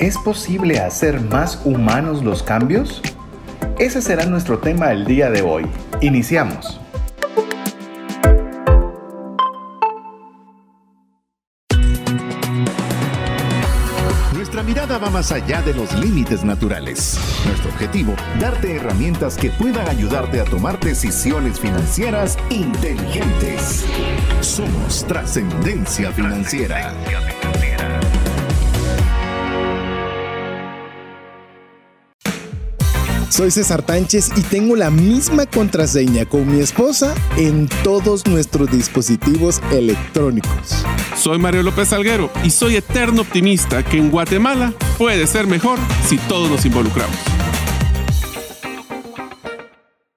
¿Es posible hacer más humanos los cambios? Ese será nuestro tema el día de hoy. Iniciamos. Nuestra mirada va más allá de los límites naturales. Nuestro objetivo, darte herramientas que puedan ayudarte a tomar decisiones financieras inteligentes. Somos trascendencia financiera. Soy César Tánchez y tengo la misma contraseña con mi esposa en todos nuestros dispositivos electrónicos. Soy Mario López Alguero y soy eterno optimista que en Guatemala puede ser mejor si todos nos involucramos.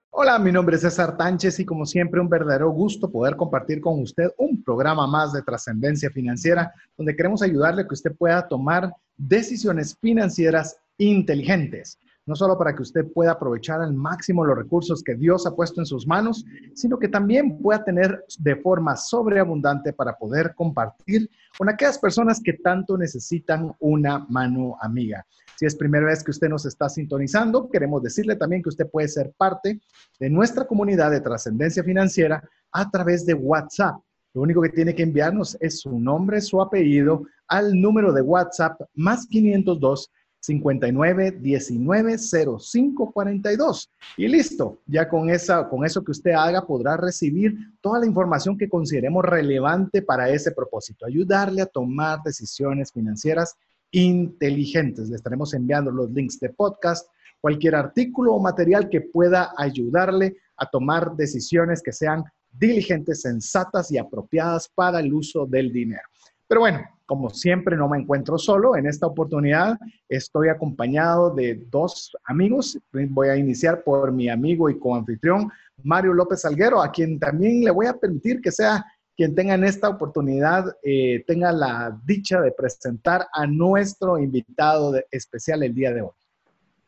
Hola, mi nombre es César Tánchez y como siempre un verdadero gusto poder compartir con usted un programa más de trascendencia financiera donde queremos ayudarle a que usted pueda tomar decisiones financieras inteligentes no solo para que usted pueda aprovechar al máximo los recursos que Dios ha puesto en sus manos, sino que también pueda tener de forma sobreabundante para poder compartir con aquellas personas que tanto necesitan una mano amiga. Si es primera vez que usted nos está sintonizando, queremos decirle también que usted puede ser parte de nuestra comunidad de trascendencia financiera a través de WhatsApp. Lo único que tiene que enviarnos es su nombre, su apellido al número de WhatsApp más 502 59 19 05 42. Y listo, ya con, esa, con eso que usted haga podrá recibir toda la información que consideremos relevante para ese propósito, ayudarle a tomar decisiones financieras inteligentes. Le estaremos enviando los links de podcast, cualquier artículo o material que pueda ayudarle a tomar decisiones que sean diligentes, sensatas y apropiadas para el uso del dinero. Pero bueno, como siempre, no me encuentro solo. En esta oportunidad estoy acompañado de dos amigos. Voy a iniciar por mi amigo y coanfitrión, Mario López Salguero, a quien también le voy a permitir que sea quien tenga en esta oportunidad, eh, tenga la dicha de presentar a nuestro invitado especial el día de hoy.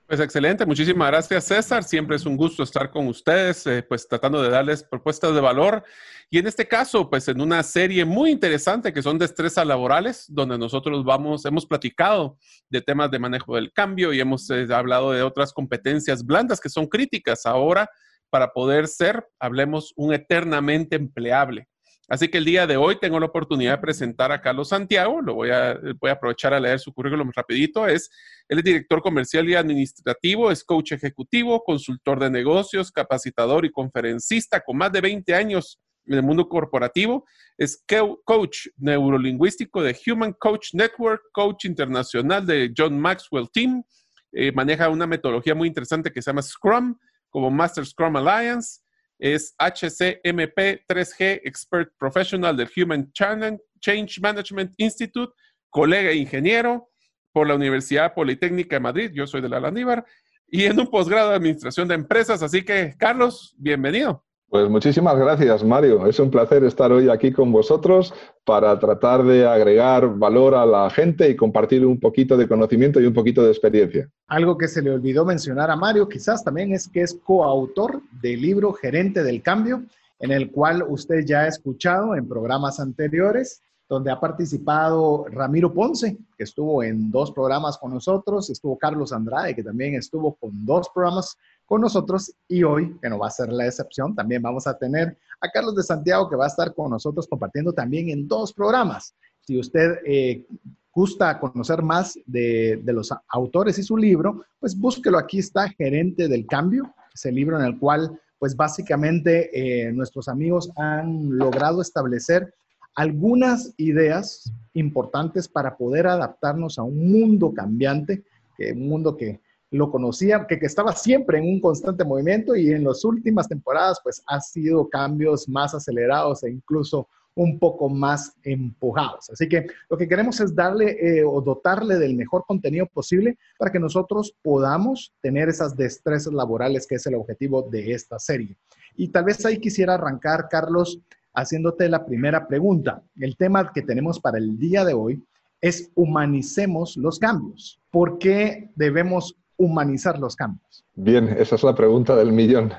Pues excelente, muchísimas gracias César, siempre es un gusto estar con ustedes, eh, pues tratando de darles propuestas de valor. Y en este caso, pues en una serie muy interesante que son destrezas laborales, donde nosotros vamos, hemos platicado de temas de manejo del cambio y hemos eh, hablado de otras competencias blandas que son críticas. Ahora para poder ser, hablemos, un eternamente empleable. Así que el día de hoy tengo la oportunidad de presentar a Carlos Santiago, lo voy a, voy a aprovechar a leer su currículum rapidito, es, él es director comercial y administrativo, es coach ejecutivo, consultor de negocios, capacitador y conferencista con más de 20 años en el mundo corporativo, es coach neurolingüístico de Human Coach Network, coach internacional de John Maxwell Team, eh, maneja una metodología muy interesante que se llama Scrum, como Master Scrum Alliance, es HCMP 3G Expert Professional del Human Change Management Institute, colega e ingeniero por la Universidad Politécnica de Madrid, yo soy de la Landívar, y en un posgrado de Administración de Empresas. Así que, Carlos, bienvenido. Pues muchísimas gracias, Mario. Es un placer estar hoy aquí con vosotros para tratar de agregar valor a la gente y compartir un poquito de conocimiento y un poquito de experiencia. Algo que se le olvidó mencionar a Mario quizás también es que es coautor del libro Gerente del Cambio, en el cual usted ya ha escuchado en programas anteriores donde ha participado Ramiro Ponce, que estuvo en dos programas con nosotros, estuvo Carlos Andrade, que también estuvo con dos programas con nosotros, y hoy, que no va a ser la excepción, también vamos a tener a Carlos de Santiago, que va a estar con nosotros compartiendo también en dos programas. Si usted eh, gusta conocer más de, los autores y su libro, pues búsquelo. Aquí está Gerente del Cambio, ese libro en el cual, pues básicamente, eh, nuestros amigos han logrado establecer algunas ideas importantes para poder adaptarnos a un mundo cambiante, un mundo que lo conocía, que, que, estaba siempre en un constante movimiento y en las últimas temporadas pues ha sido cambios más acelerados e incluso un poco más empujados. Así que lo que queremos es darle eh, o dotarle del mejor contenido posible para que nosotros podamos tener esas destrezas laborales que es el objetivo de esta serie. Y tal vez ahí quisiera arrancar, Carlos, haciéndote la primera pregunta. El tema que tenemos para el día de hoy es humanicemos los cambios. ¿Por qué debemos humanizar los cambios? Bien, esa es la pregunta del millón.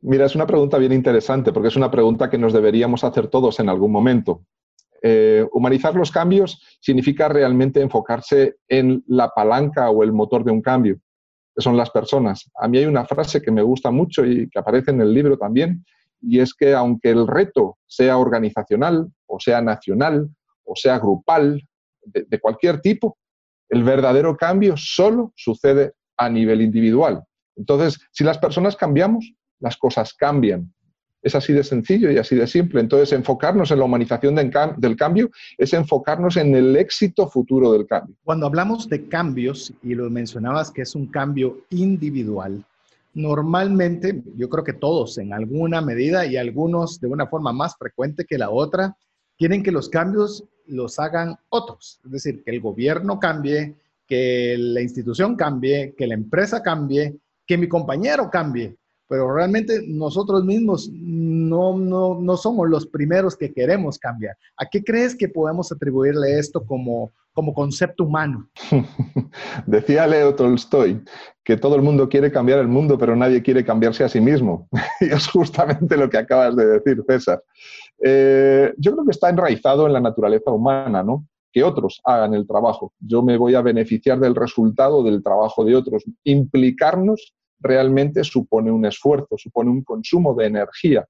Mira, es una pregunta bien interesante porque es una pregunta que nos deberíamos hacer todos en algún momento. Eh, humanizar los cambios significa realmente enfocarse en la palanca o el motor de un cambio, que son las personas. A mí hay una frase que me gusta mucho y que aparece en el libro también, y es que aunque el reto sea organizacional o sea nacional o sea grupal, de cualquier tipo, el verdadero cambio solo sucede a nivel individual. Entonces, si las personas cambiamos, las cosas cambian. Es así de sencillo y así de simple. Entonces, enfocarnos en la humanización del cambio es enfocarnos en el éxito futuro del cambio. Cuando hablamos de cambios, y lo mencionabas que es un cambio individual, normalmente yo creo que todos en alguna medida y algunos de una forma más frecuente que la otra, quieren que los cambios los hagan otros. Es decir, que el gobierno cambie, que la institución cambie, que la empresa cambie, que mi compañero cambie pero realmente nosotros mismos no, no, no, somos los primeros que queremos cambiar. ¿A qué crees que podemos atribuirle esto como, como concepto humano? Decía Leo Tolstoy que todo el mundo quiere cambiar el mundo, pero nadie quiere cambiarse a sí mismo. y es justamente lo que acabas de decir, César. Eh, yo creo que está enraizado en la naturaleza humana, ¿no? Que otros hagan el trabajo. Yo me voy a beneficiar del resultado del trabajo de otros. Implicarnos realmente supone un esfuerzo, supone un consumo de energía.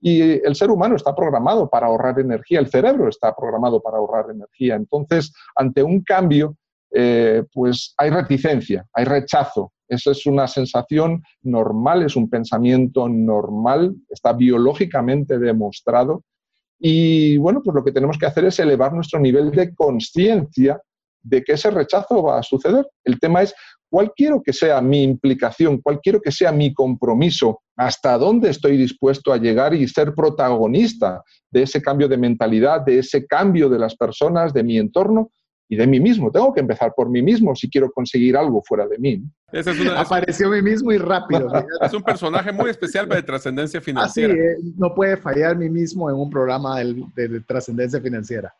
Y el ser humano está programado para ahorrar energía, el cerebro está programado para ahorrar energía. Entonces, ante un cambio, eh, pues hay reticencia, hay rechazo. Esa es una sensación normal, es un pensamiento normal, está biológicamente demostrado. Y bueno, pues lo que tenemos que hacer es elevar nuestro nivel de conciencia de que ese rechazo va a suceder. El tema es cuál quiero que sea mi implicación, cuál quiero que sea mi compromiso, hasta dónde estoy dispuesto a llegar y ser protagonista de ese cambio de mentalidad, de ese cambio de las personas, de mi entorno y de mí mismo. Tengo que empezar por mí mismo si quiero conseguir algo fuera de mí. Apareció mí mismo y rápido. es un personaje muy especial de trascendencia financiera. Así, eh, no puede fallar mí mismo en un programa de, trascendencia financiera.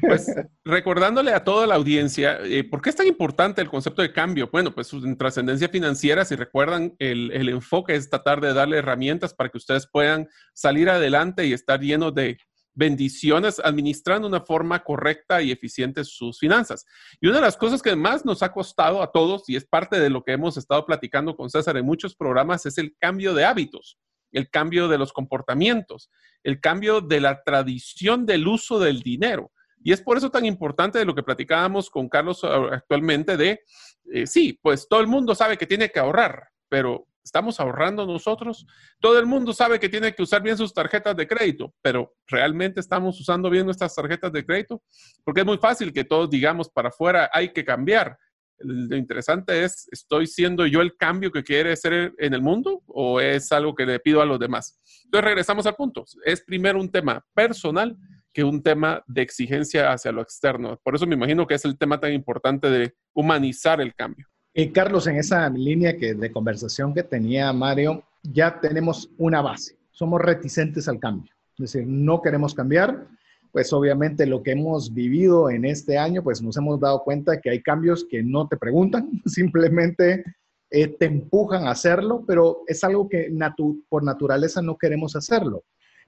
Pues recordándole a toda la audiencia, eh, ¿por qué es tan importante el concepto de cambio? Bueno, pues en trascendencia financiera, si recuerdan, el, el enfoque es tratar de darle herramientas para que ustedes puedan salir adelante y estar llenos de bendiciones administrando una forma correcta y eficiente sus finanzas. Y una de las cosas que más nos ha costado a todos, y es parte de lo que hemos estado platicando con César en muchos programas, es el cambio de hábitos, el cambio de los comportamientos, el cambio de la tradición del uso del dinero. Y es por eso tan importante de lo que platicábamos con Carlos actualmente de, eh, sí, pues todo el mundo sabe que tiene que ahorrar, pero ¿Estamos ahorrando nosotros? Todo el mundo sabe que tiene que usar bien sus tarjetas de crédito, pero ¿realmente estamos usando bien nuestras tarjetas de crédito? Porque es muy fácil que todos digamos para afuera hay que cambiar. Lo interesante es, ¿estoy siendo yo el cambio que quiere ser en el mundo o es algo que le pido a los demás? Entonces regresamos al punto. Es primero un tema personal que un tema de exigencia hacia lo externo. Por eso me imagino que es el tema tan importante de humanizar el cambio. Carlos, en esa línea que, de conversación que tenía Mario, ya tenemos una base. Somos reticentes al cambio. Es decir, no queremos cambiar. Pues obviamente lo que hemos vivido en este año, pues nos hemos dado cuenta que hay cambios que no te preguntan, simplemente eh, te empujan a hacerlo, pero es algo que por naturaleza no queremos hacerlo.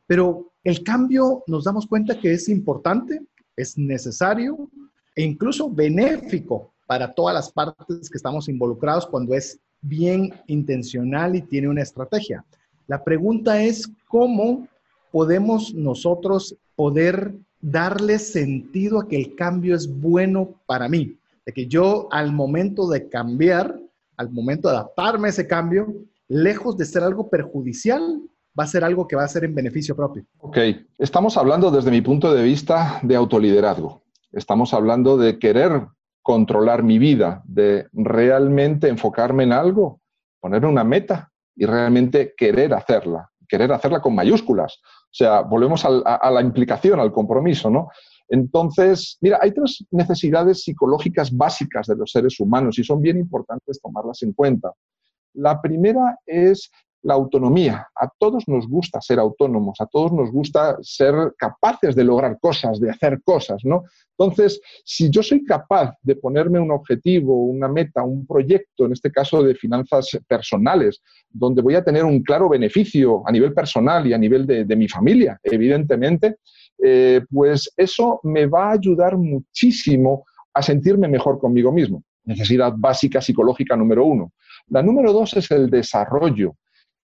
Pero el cambio nos damos cuenta que es importante, es necesario e incluso benéfico para todas las partes que estamos involucrados cuando es bien intencional y tiene una estrategia. La pregunta es cómo podemos nosotros poder darle sentido a que el cambio es bueno para mí, de que yo al momento de cambiar, al momento de adaptarme a ese cambio, lejos de ser algo perjudicial, va a ser algo que va a ser en beneficio propio. Ok, estamos hablando desde mi punto de vista de autoliderazgo. Estamos hablando de querer controlar mi vida, de realmente enfocarme en algo, poner una meta y realmente querer hacerla, querer hacerla con mayúsculas. O sea, volvemos a, la implicación, al compromiso, ¿no? Entonces, mira, hay tres necesidades psicológicas básicas de los seres humanos y son bien importantes tomarlas en cuenta. La primera es la autonomía. A todos nos gusta ser autónomos, a todos nos gusta ser capaces de lograr cosas, de hacer cosas, ¿no? Entonces, si yo soy capaz de ponerme un objetivo, una meta, un proyecto, en este caso de finanzas personales, donde voy a tener un claro beneficio a nivel personal y a nivel de, mi familia, evidentemente, eh, pues eso me va a ayudar muchísimo a sentirme mejor conmigo mismo. Necesidad básica psicológica número uno. La número dos es el desarrollo.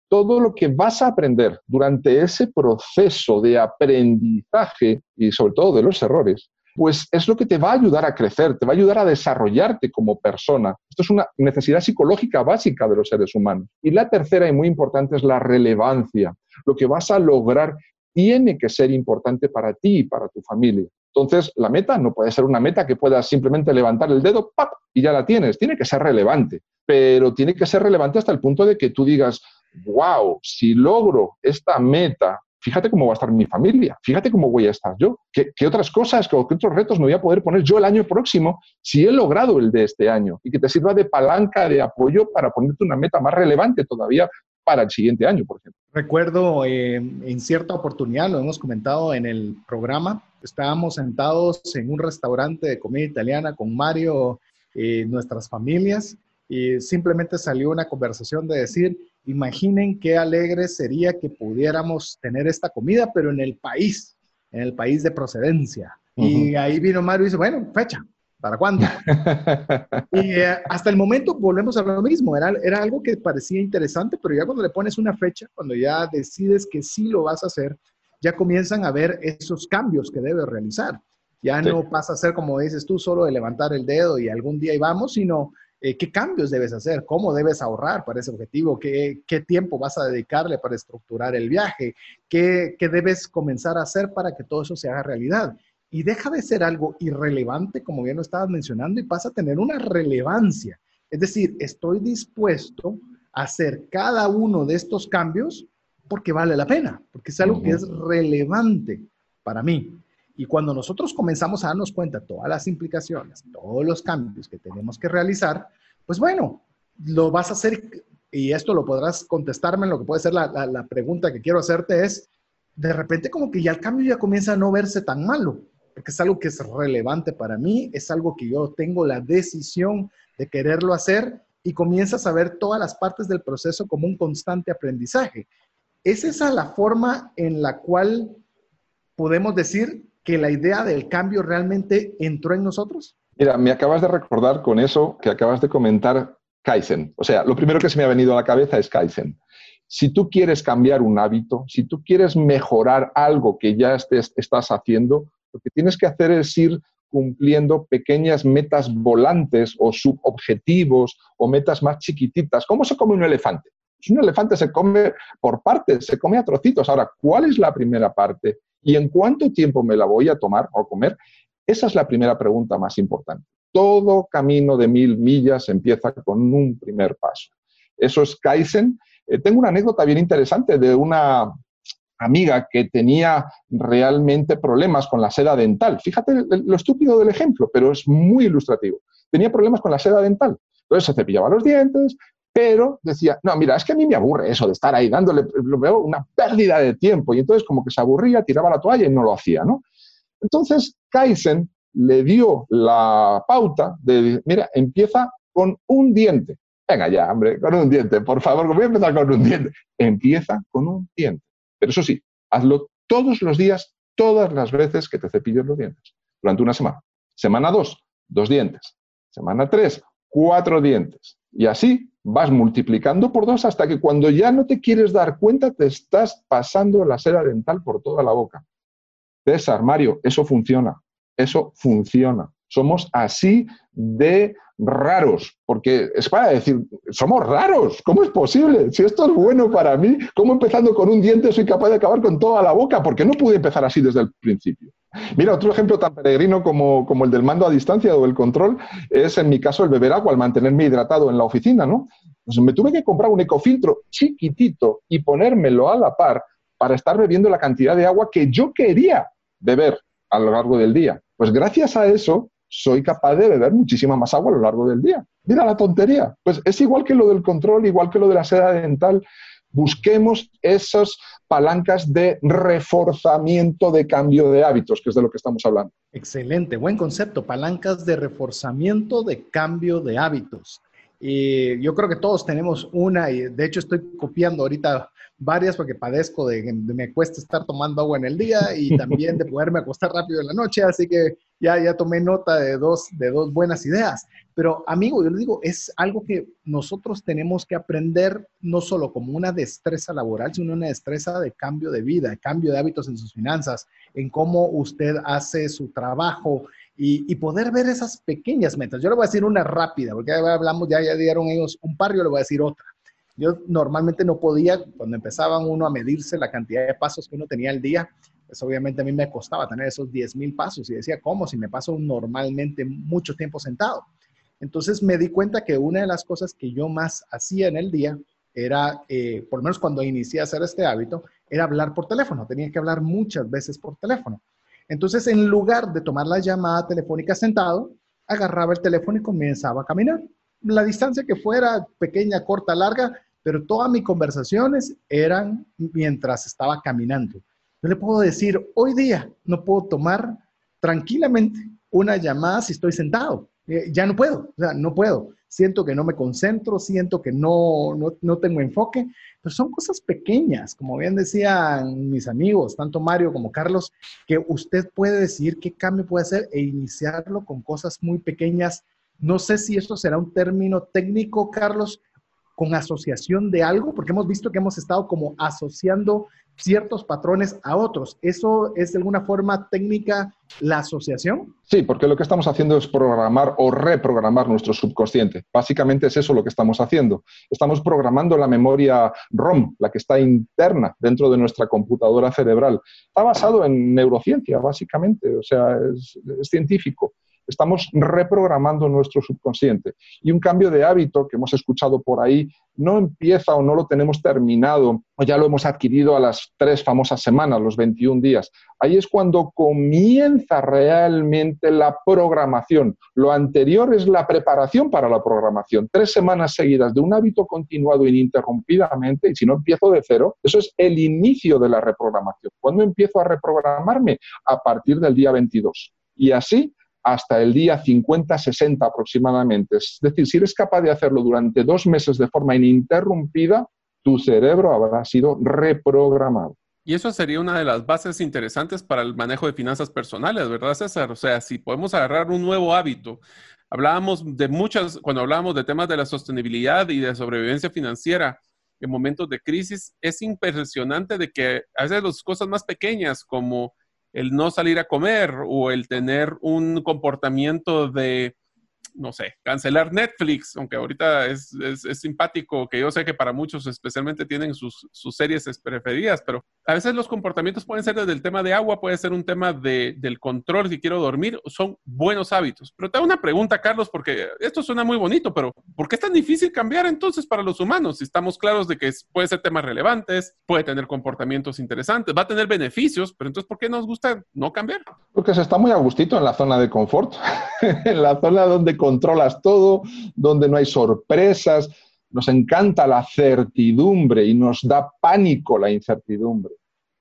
Todo lo que vas a aprender durante ese proceso de aprendizaje y sobre todo de los errores, pues es lo que te va a ayudar a crecer, te va a ayudar a desarrollarte como persona. Esto es una necesidad psicológica básica de los seres humanos. Y la tercera y muy importante es la relevancia. Lo que vas a lograr tiene que ser importante para ti y para tu familia. Entonces, la meta no puede ser una meta que puedas simplemente levantar el dedo ¡pap! y ya la tienes. Tiene que ser relevante, pero tiene que ser relevante hasta el punto de que tú digas, wow, si logro esta meta, fíjate cómo va a estar mi familia, fíjate cómo voy a estar yo, qué, otras cosas, qué otros retos me voy a poder poner yo el año próximo si he logrado el de este año y que te sirva de palanca de apoyo para ponerte una meta más relevante todavía para el siguiente año, por ejemplo. Recuerdo eh, en cierta oportunidad, lo hemos comentado en el programa, estábamos sentados en un restaurante de comida italiana con Mario y nuestras familias y simplemente salió una conversación de decir, imaginen qué alegre sería que pudiéramos tener esta comida, pero en el país, en el país de procedencia. Y ahí vino Mario y dice, bueno, fecha, ¿Para cuándo? y eh, hasta el momento volvemos a lo mismo. Era, era algo que parecía interesante, pero ya cuando le pones una fecha, cuando ya decides que sí lo vas a hacer, ya comienzan a ver esos cambios que debes realizar. Ya no pasa a ser, como dices tú, solo de levantar el dedo y algún día y vamos, sino eh, qué cambios debes hacer, cómo debes ahorrar para ese objetivo, qué, qué tiempo vas a dedicarle para estructurar el viaje, qué, qué debes comenzar a hacer para que todo eso se haga realidad y deja de ser algo irrelevante, como bien lo estabas mencionando, y pasa a tener una relevancia. Es decir, estoy dispuesto a hacer cada uno de estos cambios porque vale la pena, porque es algo que es relevante para mí. Y cuando nosotros comenzamos a darnos cuenta de todas las implicaciones, todos los cambios que tenemos que realizar, pues bueno, lo vas a hacer, y esto lo podrás contestarme en lo que puede ser la, la pregunta que quiero hacerte es, de repente como que ya el cambio ya comienza a no verse tan malo porque es algo que es relevante para mí, es algo que yo tengo la decisión de quererlo hacer y comienzas a ver todas las partes del proceso como un constante aprendizaje. ¿Es esa la forma en la cual podemos decir que la idea del cambio realmente entró en nosotros? Mira, me acabas de recordar con eso que acabas de comentar Kaizen. O sea, lo primero que se me ha venido a la cabeza es Kaizen. Si tú quieres cambiar un hábito, si tú quieres mejorar algo que ya estés, estás haciendo, lo que tienes que hacer es ir cumpliendo pequeñas metas volantes o subobjetivos o metas más chiquititas. ¿Cómo se come un elefante? Pues un elefante se come por partes, se come a trocitos. Ahora, ¿cuál es la primera parte? ¿Y en cuánto tiempo me la voy a tomar o comer? Esa es la primera pregunta más importante. Todo camino de mil millas empieza con un primer paso. Eso es Kaizen. Eh, tengo una anécdota bien interesante de una amiga que tenía realmente problemas con la seda dental. Fíjate lo estúpido del ejemplo, pero es muy ilustrativo. Tenía problemas con la seda dental. Entonces se cepillaba los dientes, pero decía, no, mira, es que a mí me aburre eso de estar ahí dándole, lo veo una pérdida de tiempo. Y entonces como que se aburría, tiraba la toalla y no lo hacía, ¿no? Entonces Kaizen le dio la pauta de, mira, empieza con un diente. Venga ya, hombre, con un diente, por favor, voy a empezar con un diente. Empieza con un diente. Pero eso sí, hazlo todos los días, todas las veces que te cepilles los dientes, durante una semana. Semana 2, dos dientes. Semana 3, cuatro dientes. Y así vas multiplicando por dos hasta que cuando ya no te quieres dar cuenta te estás pasando la cera dental por toda la boca. César, Mario, eso funciona. Eso funciona. Somos así de raros, porque es para decir, somos raros, ¿cómo es posible? Si esto es bueno para mí, ¿cómo empezando con un diente soy capaz de acabar con toda la boca? Porque no pude empezar así desde el principio. Mira, otro ejemplo tan peregrino como, como el del mando a distancia o el control es en mi caso el beber agua, al mantenerme hidratado en la oficina, ¿no? Pues me tuve que comprar un ecofiltro chiquitito y ponérmelo a la par para estar bebiendo la cantidad de agua que yo quería beber a lo largo del día. Pues gracias a eso soy capaz de beber muchísima más agua a lo largo del día. Mira la tontería. Pues es igual que lo del control, igual que lo de la seda dental. Busquemos esas palancas de reforzamiento de cambio de hábitos, que es de lo que estamos hablando. Excelente, buen concepto, palancas de reforzamiento de cambio de hábitos. Y yo creo que todos tenemos una, y de hecho estoy copiando ahorita varias porque padezco de que me cuesta estar tomando agua en el día y también de poderme acostar rápido en la noche, así que ya, ya tomé nota de dos, de dos buenas ideas. Pero amigo, yo le digo, es algo que nosotros tenemos que aprender no solo como una destreza laboral, sino una destreza de cambio de vida, cambio de hábitos en sus finanzas, en cómo usted hace su trabajo y, poder ver esas pequeñas metas. Yo le voy a decir una rápida, porque ya hablamos, ya, ya dieron ellos un par, yo le voy a decir otra. Yo normalmente no podía, cuando empezaban uno a medirse la cantidad de pasos que uno tenía al día, pues obviamente a mí me costaba tener esos 10 mil pasos y decía, ¿cómo? Si me paso normalmente mucho tiempo sentado. Entonces me di cuenta que una de las cosas que yo más hacía en el día era, eh, por lo menos cuando inicié a hacer este hábito, era hablar por teléfono. Tenía que hablar muchas veces por teléfono. Entonces, en lugar de tomar la llamada telefónica sentado, agarraba el teléfono y comenzaba a caminar. La distancia que fuera, pequeña, corta, larga, pero todas mis conversaciones eran mientras estaba caminando. Yo le puedo decir, hoy día no puedo tomar tranquilamente una llamada si estoy sentado. Eh, ya no puedo, o sea, no puedo. Siento que no me concentro, siento que no, no, no tengo enfoque, pero son cosas pequeñas, como bien decían mis amigos, tanto Mario como Carlos, que usted puede decir qué cambio puede hacer e iniciarlo con cosas muy pequeñas. No sé si esto será un término técnico, Carlos, con asociación de algo, porque hemos visto que hemos estado como asociando ciertos patrones a otros. ¿Eso es de alguna forma técnica la asociación? Sí, porque lo que estamos haciendo es programar o reprogramar nuestro subconsciente. Básicamente es eso lo que estamos haciendo. Estamos programando la memoria ROM, la que está interna dentro de nuestra computadora cerebral. Está basado en neurociencia, básicamente, o sea, es, es científico. Estamos reprogramando nuestro subconsciente. Y un cambio de hábito que hemos escuchado por ahí no empieza o no lo tenemos terminado o ya lo hemos adquirido a las tres famosas semanas, los 21 días. Ahí es cuando comienza realmente la programación. Lo anterior es la preparación para la programación. Tres semanas seguidas de un hábito continuado ininterrumpidamente, y si no empiezo de cero, eso es el inicio de la reprogramación. ¿Cuándo empiezo a reprogramarme? A partir del día 22. Y así hasta el día 50-60 aproximadamente. Es decir, si eres capaz de hacerlo durante dos meses de forma ininterrumpida, tu cerebro habrá sido reprogramado. Y eso sería una de las bases interesantes para el manejo de finanzas personales, ¿verdad, César? O sea, si podemos agarrar un nuevo hábito. Hablábamos de muchas, cuando hablábamos de temas de la sostenibilidad y de sobrevivencia financiera en momentos de crisis, es impresionante de que a veces las cosas más pequeñas como el no salir a comer o el tener un comportamiento de no sé, cancelar Netflix, aunque ahorita es, simpático, que yo sé que para muchos especialmente tienen sus, series preferidas, pero a veces los comportamientos pueden ser desde el tema de agua, puede ser un tema de, del control, si quiero dormir, son buenos hábitos. Pero te hago una pregunta, Carlos, porque esto suena muy bonito, pero ¿por qué es tan difícil cambiar entonces para los humanos? Si estamos claros de que puede ser temas relevantes, puede tener comportamientos interesantes, va a tener beneficios, pero entonces ¿por qué nos gusta no cambiar? Porque se está muy a gustito en la zona de confort, en la zona donde controlas todo, donde no hay sorpresas. Nos encanta la certidumbre y nos da pánico la incertidumbre.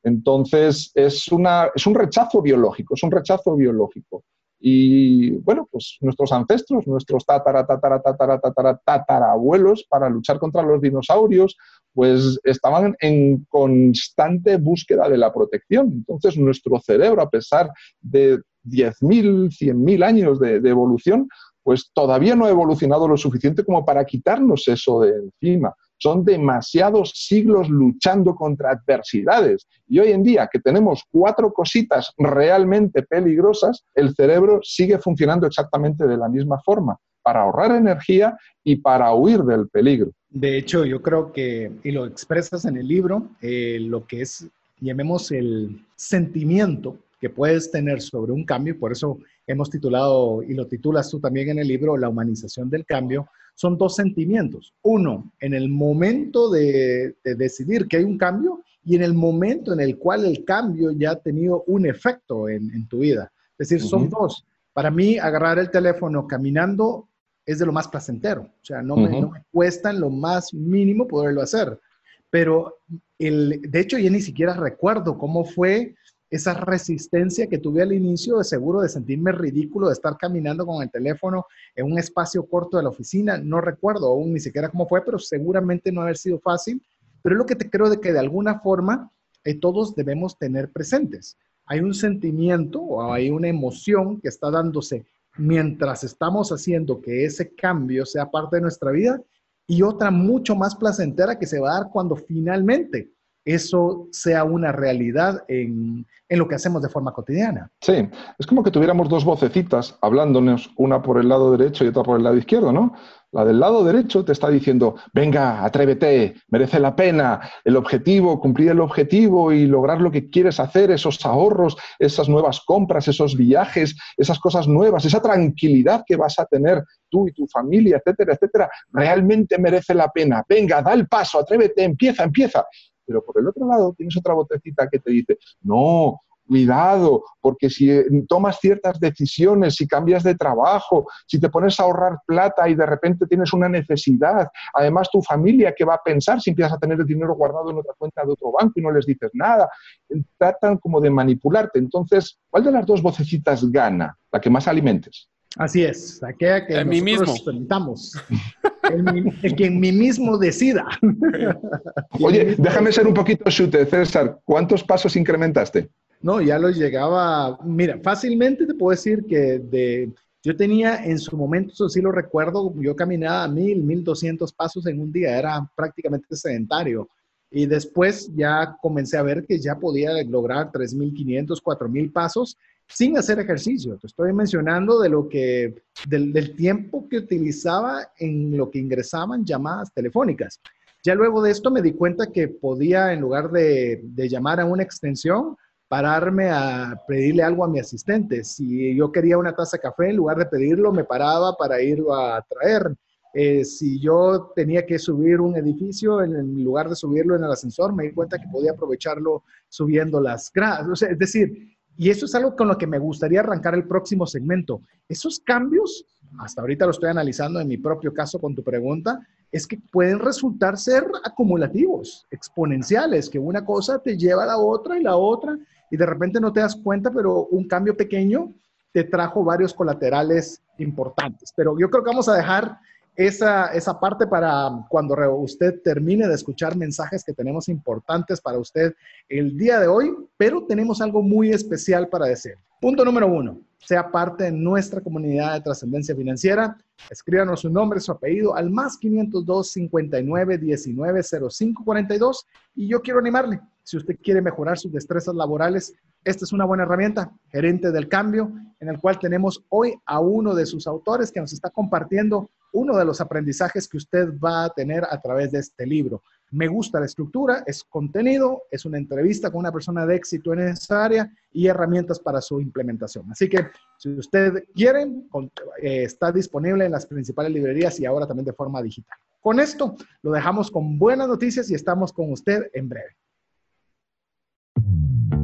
Entonces, es, una, es un rechazo biológico, es un rechazo biológico. Y bueno, pues nuestros ancestros, nuestros tatara, tatara, tatara, tatara, tatarabuelos, para luchar contra los dinosaurios, pues estaban en constante búsqueda de la protección. Entonces, nuestro cerebro, a pesar de 10.000, 100.000 años de, de evolución, pues todavía no ha evolucionado lo suficiente como para quitarnos eso de encima. Son demasiados siglos luchando contra adversidades. Y hoy en día que tenemos cuatro cositas realmente peligrosas, el cerebro sigue funcionando exactamente de la misma forma, para ahorrar energía y para huir del peligro. De hecho, yo creo que, y lo expresas en el libro, eh, lo que es, llamemos el sentimiento que puedes tener sobre un cambio, por eso hemos titulado, y lo titulas tú también en el libro, La humanización del cambio, son dos sentimientos. Uno, en el momento de, decidir que hay un cambio y en el momento en el cual el cambio ya ha tenido un efecto en, tu vida. Es decir, son dos. Para mí, agarrar el teléfono caminando es de lo más placentero. O sea, no, me, no me cuesta en lo más mínimo poderlo hacer. Pero, el, de hecho, yo ni siquiera recuerdo cómo fue esa resistencia que tuve al inicio de seguro de sentirme ridículo, de estar caminando con el teléfono en un espacio corto de la oficina. No recuerdo aún ni siquiera cómo fue, pero seguramente no haber sido fácil. Pero es lo que te creo de que de alguna forma eh, todos debemos tener presentes. Hay un sentimiento o hay una emoción que está dándose mientras estamos haciendo que ese cambio sea parte de nuestra vida y otra mucho más placentera que se va a dar cuando finalmente eso sea una realidad en, en, lo que hacemos de forma cotidiana. Sí, es como que tuviéramos dos vocecitas hablándonos, una por el lado derecho y otra por el lado izquierdo, ¿no? La del lado derecho te está diciendo, venga, atrévete, merece la pena, el objetivo, cumplir el objetivo y lograr lo que quieres hacer, esos ahorros, esas nuevas compras, esos viajes, esas cosas nuevas, esa tranquilidad que vas a tener tú y tu familia, etcétera, etcétera, realmente merece la pena. Venga, da el paso, atrévete, empieza, empieza. Pero por el otro lado tienes otra botecita que te dice, no, cuidado, porque si eh, tomas ciertas decisiones, si cambias de trabajo, si te pones a ahorrar plata y de repente tienes una necesidad, además tu familia, ¿qué va a pensar si empiezas a tener el dinero guardado en otra cuenta de otro banco y no les dices nada? Tratan como de manipularte. Entonces, ¿cuál de las dos vocecitas gana? La que más alimentes. Así es, aquella que en mí mismo. El, el, que en mí mismo decida. Oye, déjame ser un poquito chute, César. ¿Cuántos pasos incrementaste? No, ya lo llegaba. Mira, fácilmente te puedo decir que de, yo tenía en su momento, eso sí lo recuerdo, yo caminaba mil, mil doscientos pasos en un día, era prácticamente sedentario. Y después ya comencé a ver que ya podía lograr 3.500, 4.000 pasos sin hacer ejercicio. Estoy mencionando de lo que, del, del, tiempo que utilizaba en lo que ingresaban llamadas telefónicas. Ya luego de esto me di cuenta que podía, en lugar de, de llamar a una extensión, pararme a pedirle algo a mi asistente. Si yo quería una taza de café, en lugar de pedirlo, me paraba para irlo a traer. Eh, si yo tenía que subir un edificio, en, lugar de subirlo en el ascensor, me di cuenta que podía aprovecharlo subiendo las gradas. es decir, y eso es algo con lo que me gustaría arrancar el próximo segmento. Esos cambios, hasta ahorita lo estoy analizando en mi propio caso con tu pregunta, es que pueden resultar ser acumulativos, exponenciales, que una cosa te lleva a la otra y la otra, y de repente no te das cuenta, pero un cambio pequeño te trajo varios colaterales importantes. Pero yo creo que vamos a dejar esa, esa parte para cuando usted termine de escuchar mensajes que tenemos importantes para usted el día de hoy, pero tenemos algo muy especial para decir. Punto número uno, sea parte de nuestra comunidad de trascendencia financiera. Escríbanos su nombre, su apellido al más 502 59 19 05 42 y yo quiero animarle si usted quiere mejorar sus destrezas laborales, esta es una buena herramienta, Gerente del Cambio, en el cual tenemos hoy a uno de sus autores que nos está compartiendo uno de los aprendizajes que usted va a tener a través de este libro. Me gusta la estructura, es contenido, es una entrevista con una persona de éxito en esa área y herramientas para su implementación. Así que si usted quiere, eh, está disponible en las principales librerías y ahora también de forma digital. Con esto lo dejamos con buenas noticias y estamos con usted en breve.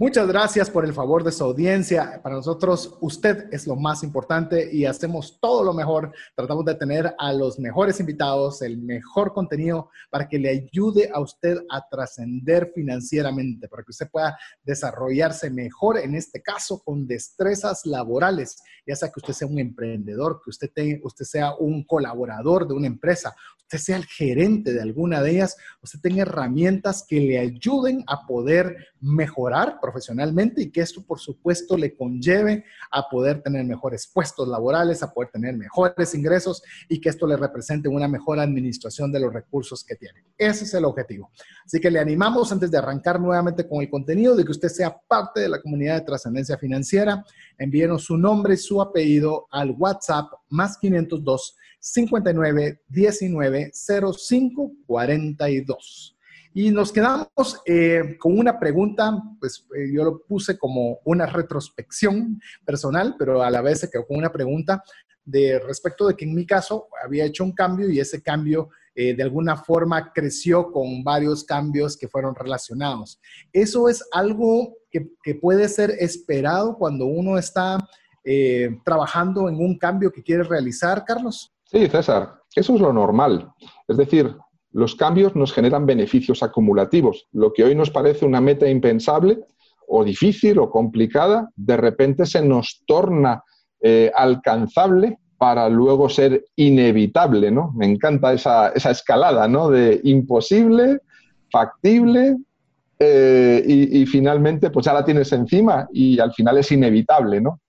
Muchas gracias por el favor de su audiencia. Para nosotros, usted es lo más importante y hacemos todo lo mejor. Tratamos de tener a los mejores invitados, el mejor contenido para que le ayude a usted a trascender financieramente, para que usted pueda desarrollarse mejor, en este caso, con destrezas laborales, ya sea que usted sea un emprendedor, que usted, tenga, usted sea un colaborador de una empresa, usted sea el gerente de alguna de ellas, usted tenga herramientas que le ayuden a poder mejorar profesionalmente y que esto, por supuesto, le conlleve a poder tener mejores puestos laborales, a poder tener mejores ingresos y que esto le represente una mejor administración de los recursos que tiene. Ese es el objetivo. Así que le animamos antes de arrancar nuevamente con el contenido de que usted sea parte de la comunidad de trascendencia financiera. Envíenos su nombre y su apellido al WhatsApp más 502 59 19 05 42. Y nos quedamos eh, con una pregunta, pues eh, yo lo puse como una retrospección personal, pero a la vez se quedó con una pregunta de respecto de que en mi caso había hecho un cambio y ese cambio eh, de alguna forma creció con varios cambios que fueron relacionados. ¿Eso es algo que, que puede ser esperado cuando uno está trabajando en un cambio que quiere realizar, Carlos? Sí, César, eso es lo normal. Es decir, los cambios nos generan beneficios acumulativos. Lo que hoy nos parece una meta impensable o difícil o complicada, de repente se nos torna eh, alcanzable para luego ser inevitable, ¿no? Me encanta esa, escalada, ¿no? De imposible, factible eh, y, finalmente pues ya la tienes encima y al final es inevitable, ¿no?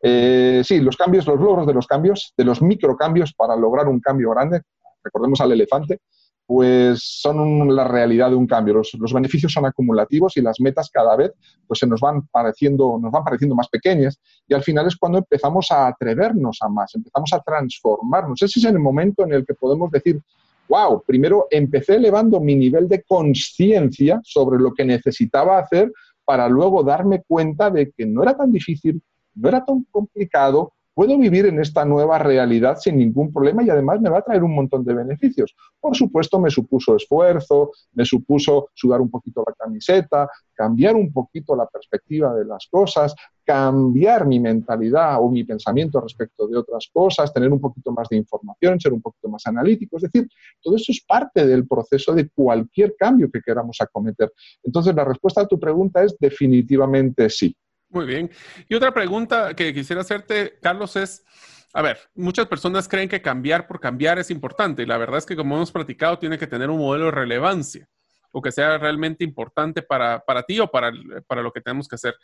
Eh, sí, los cambios, los logros de los cambios, de los microcambios para lograr un cambio grande, recordemos al elefante, pues son la realidad de un cambio. Los, beneficios son acumulativos y las metas cada vez pues se nos van pareciendo, nos van pareciendo más pequeñas y al final es cuando empezamos a atrevernos a más, empezamos a transformarnos. Ese es el momento en el que podemos decir, wow, primero empecé elevando mi nivel de conciencia sobre lo que necesitaba hacer para luego darme cuenta de que no era tan difícil, no era tan complicado, puedo vivir en esta nueva realidad sin ningún problema y además me va a traer un montón de beneficios. Por supuesto, me supuso esfuerzo, me supuso sudar un poquito la camiseta, cambiar un poquito la perspectiva de las cosas, cambiar mi mentalidad o mi pensamiento respecto de otras cosas, tener un poquito más de información, ser un poquito más analítico. Es decir, todo eso es parte del proceso de cualquier cambio que queramos acometer. Entonces, la respuesta a tu pregunta es definitivamente sí. Muy bien. Y otra pregunta que quisiera hacerte, Carlos, es, a ver, muchas personas creen que cambiar por cambiar es importante y la verdad es que como hemos platicado, tiene que tener un modelo de relevancia o que sea realmente importante para, ti o para, para lo que tenemos que hacer.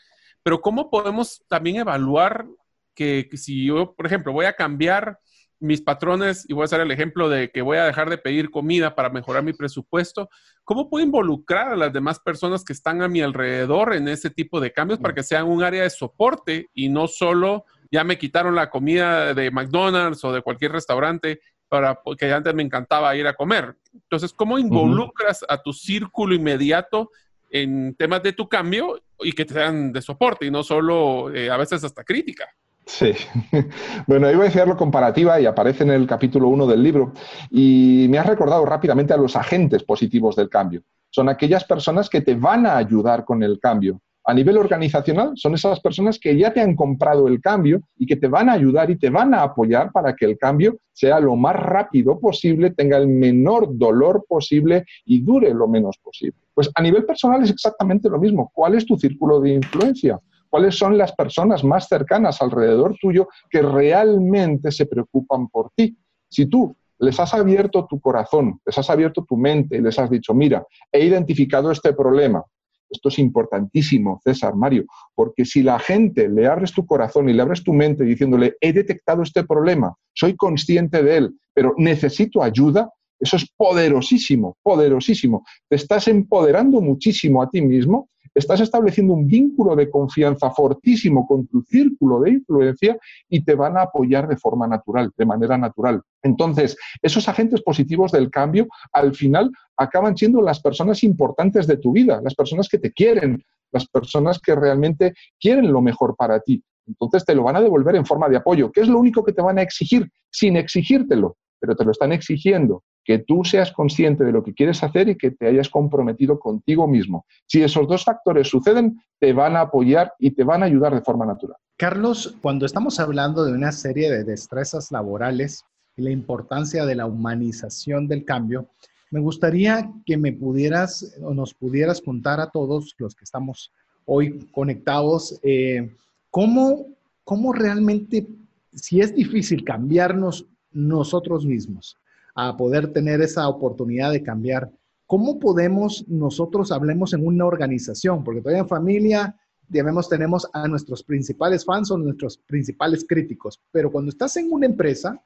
Pero ¿cómo podemos también evaluar que si yo, por ejemplo, voy a cambiar mis patrones, y voy a hacer el ejemplo de que voy a dejar de pedir comida para mejorar mi presupuesto, ¿cómo puedo involucrar a las demás personas que están a mi alrededor en ese tipo de cambios para que sean un área de soporte y no solo ya me quitaron la comida de McDonald's o de cualquier restaurante para porque antes me encantaba ir a comer? Entonces, ¿cómo involucras a tu círculo inmediato en temas de tu cambio y que te sean de soporte y no solo eh, a veces hasta crítica? Sí, bueno, iba a decirlo comparativa y aparece en el capítulo 1 del libro y me has recordado rápidamente a los agentes positivos del cambio. Son aquellas personas que te van a ayudar con el cambio. A nivel organizacional, son esas personas que ya te han comprado el cambio y que te van a ayudar y te van a apoyar para que el cambio sea lo más rápido posible, tenga el menor dolor posible y dure lo menos posible. Pues a nivel personal es exactamente lo mismo. ¿Cuál es tu círculo de influencia? Cuáles son las personas más cercanas alrededor tuyo que realmente se preocupan por ti. Si tú les has abierto tu corazón, les has abierto tu mente y les has dicho, mira, he identificado este problema. Esto es importantísimo, César, Mario, porque si la gente le abres tu corazón y le abres tu mente diciéndole, he detectado este problema, soy consciente de él, pero necesito ayuda, eso es poderosísimo, poderosísimo. Te estás empoderando muchísimo a ti mismo estás estableciendo un vínculo de confianza fortísimo con tu círculo de influencia y te van a apoyar de forma natural, de manera natural. Entonces, esos agentes positivos del cambio al final acaban siendo las personas importantes de tu vida, las personas que te quieren, las personas que realmente quieren lo mejor para ti. Entonces te lo van a devolver en forma de apoyo, que es lo único que te van a exigir, sin exigírtelo, pero te lo están exigiendo que tú seas consciente de lo que quieres hacer y que te hayas comprometido contigo mismo. Si esos dos factores suceden, te van a apoyar y te van a ayudar de forma natural. Carlos, cuando estamos hablando de una serie de destrezas laborales y la importancia de la humanización del cambio, me gustaría que me pudieras o nos pudieras contar a todos los que estamos hoy conectados, eh, cómo, cómo realmente, si es difícil cambiarnos nosotros mismos, a poder tener esa oportunidad de cambiar. ¿Cómo podemos nosotros, hablemos en una organización? Porque todavía en familia, digamos, tenemos a nuestros principales fans o nuestros principales críticos, pero cuando estás en una empresa,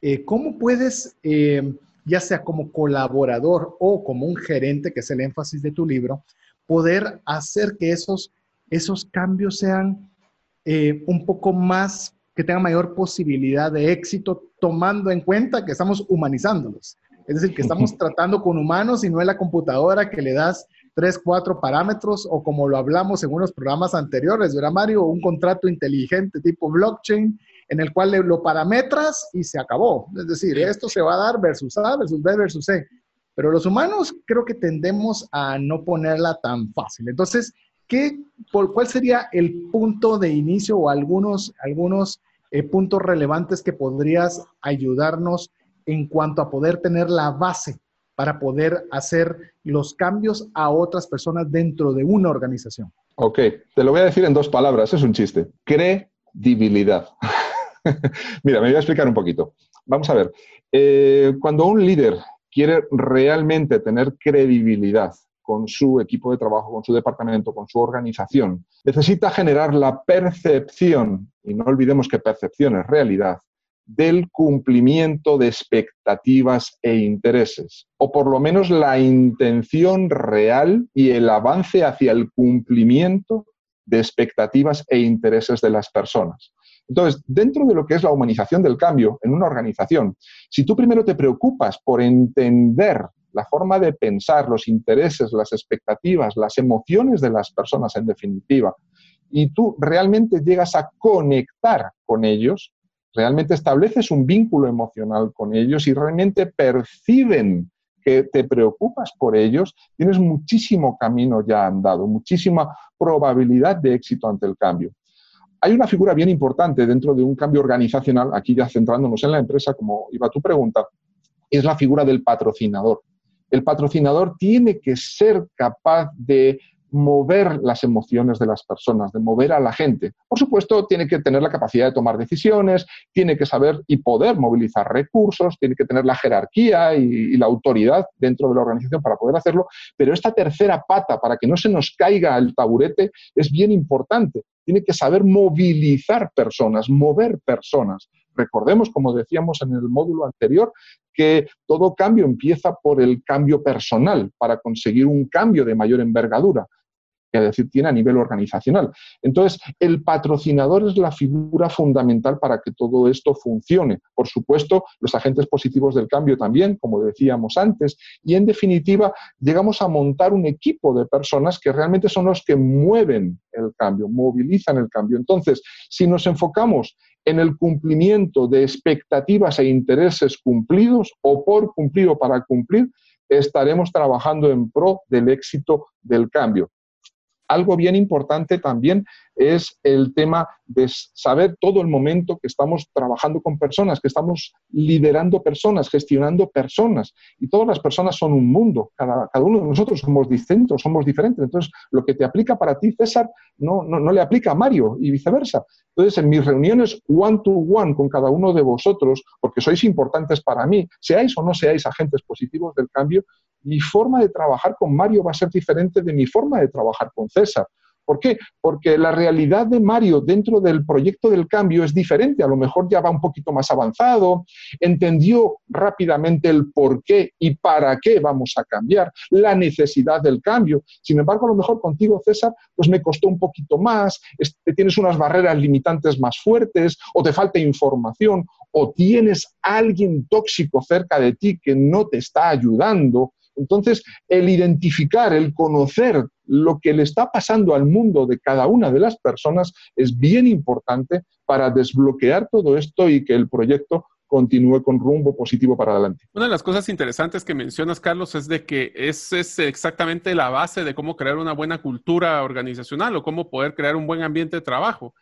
eh, ¿cómo puedes, eh, ya sea como colaborador o como un gerente, que es el énfasis de tu libro, poder hacer que esos, esos cambios sean eh, un poco más que tengan mayor posibilidad de éxito, tomando en cuenta que estamos humanizándolos. Es decir, que estamos tratando con humanos y no es la computadora que le das tres, cuatro parámetros o como lo hablamos en unos programas anteriores, ¿verdad, Mario? Un contrato inteligente tipo blockchain en el cual lo parametras y se acabó. Es decir, esto se va a dar versus A versus B versus C. Pero los humanos creo que tendemos a no ponerla tan fácil. Entonces, ¿qué, por, ¿cuál sería el punto de inicio o algunos, algunos eh, puntos relevantes que podrías ayudarnos en cuanto a poder tener la base para poder hacer los cambios a otras personas dentro de una organización? Ok, te lo voy a decir en dos palabras, es un chiste. Credibilidad. Mira, me voy a explicar un poquito. Vamos a ver, eh, cuando un líder quiere realmente tener credibilidad con su equipo de trabajo, con su departamento, con su organización, necesita generar la percepción, y no olvidemos que percepción es realidad, del cumplimiento de expectativas e intereses, o por lo menos la intención real y el avance hacia el cumplimiento de expectativas e intereses de las personas. Entonces, dentro de lo que es la humanización del cambio en una organización, si tú primero te preocupas por entender la forma de pensar, los intereses, las expectativas, las emociones de las personas en definitiva, y tú realmente llegas a conectar con ellos, realmente estableces un vínculo emocional con ellos y realmente perciben que te preocupas por ellos, tienes muchísimo camino ya andado, muchísima probabilidad de éxito ante el cambio. Hay una figura bien importante dentro de un cambio organizacional, aquí ya centrándonos en la empresa, como iba tu pregunta, es la figura del patrocinador. El patrocinador tiene que ser capaz de mover las emociones de las personas, de mover a la gente. Por supuesto, tiene que tener la capacidad de tomar decisiones, tiene que saber y poder movilizar recursos, tiene que tener la jerarquía y, la autoridad dentro de la organización para poder hacerlo, pero esta tercera pata, para que no se nos caiga el taburete, es bien importante. Tiene que saber movilizar personas, mover personas. Recordemos, como decíamos en el módulo anterior, que todo cambio empieza por el cambio personal para conseguir un cambio de mayor envergadura decir tiene a nivel organizacional. Entonces, el patrocinador es la figura fundamental para que todo esto funcione. Por supuesto, los agentes positivos del cambio también, como decíamos antes, y en definitiva, llegamos a montar un equipo de personas que realmente son los que mueven el cambio, movilizan el cambio. Entonces, si nos enfocamos en el cumplimiento de expectativas e intereses cumplidos o por cumplir o para cumplir, estaremos trabajando en pro del éxito del cambio algo bien importante también es el tema de saber todo el momento que estamos trabajando con personas, que estamos liderando personas, gestionando personas. Y todas las personas son un mundo, cada, uno de nosotros somos distintos, somos diferentes. Entonces, lo que te aplica para ti, César, no, no, no le aplica a Mario y viceversa. Entonces, en mis reuniones one to one con cada uno de vosotros, porque sois importantes para mí, seáis o no seáis agentes positivos del cambio, mi forma de trabajar con Mario va a ser diferente de mi forma de trabajar con César. ¿Por qué? Porque la realidad de Mario dentro del proyecto del cambio es diferente. A lo mejor ya va un poquito más avanzado, entendió rápidamente el por qué y para qué vamos a cambiar, la necesidad del cambio. Sin embargo, a lo mejor contigo, César, pues me costó un poquito más, tienes unas barreras limitantes más fuertes, o te falta información, o tienes alguien tóxico cerca de ti que no te está ayudando entonces, el identificar, el conocer lo que le está pasando al mundo de cada una de las personas es bien importante para desbloquear todo esto y que el proyecto continúe con rumbo positivo para adelante. Una de las cosas interesantes que mencionas, Carlos, es de que es, es exactamente la base de cómo crear una buena cultura organizacional o cómo poder crear un buen ambiente de trabajo.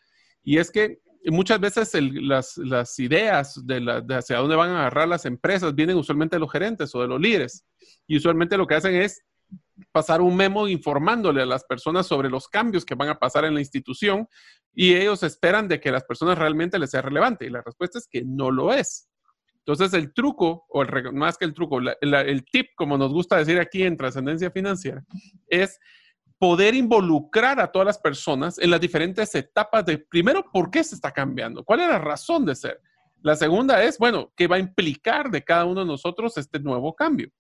Y es que muchas veces las, ideas de, hacia dónde van a agarrar las empresas vienen usualmente de los gerentes o de los líderes. Y usualmente lo que hacen es pasar un memo informándole a las personas sobre los cambios que van a pasar en la institución y ellos esperan de que las personas realmente les sea relevante. Y la respuesta es que no lo es. Entonces el truco, o más que el truco, el tip, como nos gusta decir aquí en trascendencia financiera, es poder involucrar a todas las personas en las diferentes etapas de, primero, ¿por qué se está cambiando? ¿Cuál es la razón de ser? La segunda es, bueno, ¿qué va a implicar de cada uno de nosotros este nuevo cambio?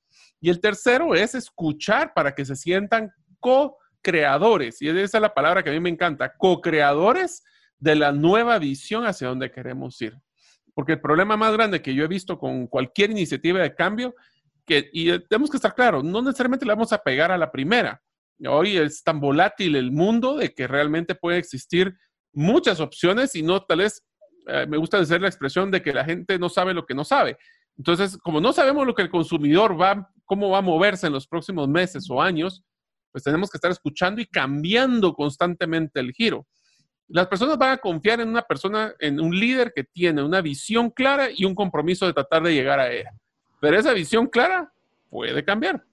Y el tercero es escuchar para que se sientan co-creadores. Y esa es la palabra que a mí me encanta, co-creadores de la nueva visión hacia donde queremos ir. Porque el problema más grande que yo he visto con cualquier iniciativa de cambio, que, y tenemos que estar claros, no necesariamente le vamos a pegar a la primera. Hoy es tan volátil el mundo de que realmente puede existir muchas opciones y no tal vez, eh, me gusta decir la expresión de que la gente no sabe lo que no sabe. Entonces, como no sabemos lo que el consumidor va, cómo va a moverse en los próximos meses o años, pues tenemos que estar escuchando y cambiando constantemente el giro. Las personas van a confiar en una persona, en un líder que tiene una visión clara y un compromiso de tratar de llegar a ella. Pero esa visión clara puede cambiar.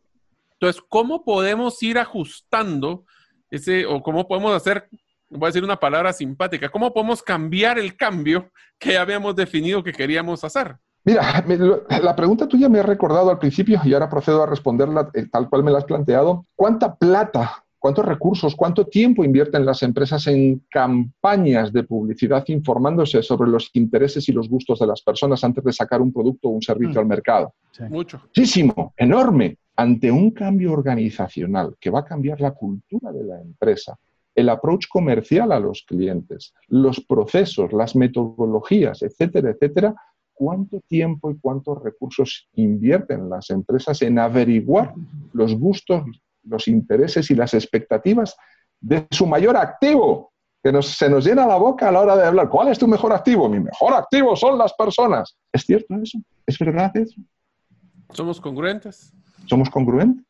Entonces, ¿cómo podemos ir ajustando ese, o cómo podemos hacer, voy a decir una palabra simpática, cómo podemos cambiar el cambio que habíamos definido que queríamos hacer? Mira, la pregunta tuya me ha recordado al principio y ahora procedo a responderla eh, tal cual me la has planteado. ¿Cuánta plata, cuántos recursos, cuánto tiempo invierten las empresas en campañas de publicidad informándose sobre los intereses y los gustos de las personas antes de sacar un producto o un servicio mm. al mercado? Mucho. Muchísimo, enorme. Ante un cambio organizacional que va a cambiar la cultura de la empresa, el approach comercial a los clientes, los procesos, las metodologías, etcétera, etcétera, cuánto tiempo y cuántos recursos invierten las empresas en averiguar los gustos, los intereses y las expectativas de su mayor activo, que se nos llena la boca a la hora de hablar. ¿Cuál es tu mejor activo? Mi mejor activo son las personas. ¿Es cierto eso? ¿Es verdad eso? ¿Somos congruentes? ¿Somos congruentes?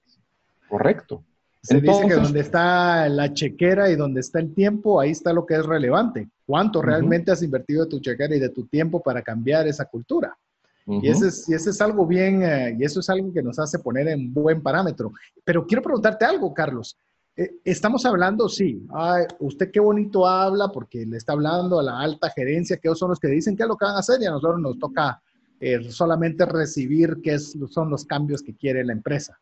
Correcto. Se dice que donde está la chequera y donde está el tiempo, ahí está lo que es relevante. ¿Cuánto realmente has invertido de tu chequera y de tu tiempo para cambiar esa cultura? y, ese es, y ese es algo bien, eh, y eso es algo que nos hace poner en buen parámetro. Pero quiero preguntarte algo, Carlos. Eh, estamos hablando, sí, usted qué bonito habla porque le está hablando a la alta gerencia, que son los que dicen qué es lo que van a hacer y a nosotros nos toca eh, solamente recibir qué es, son los cambios que quiere la empresa.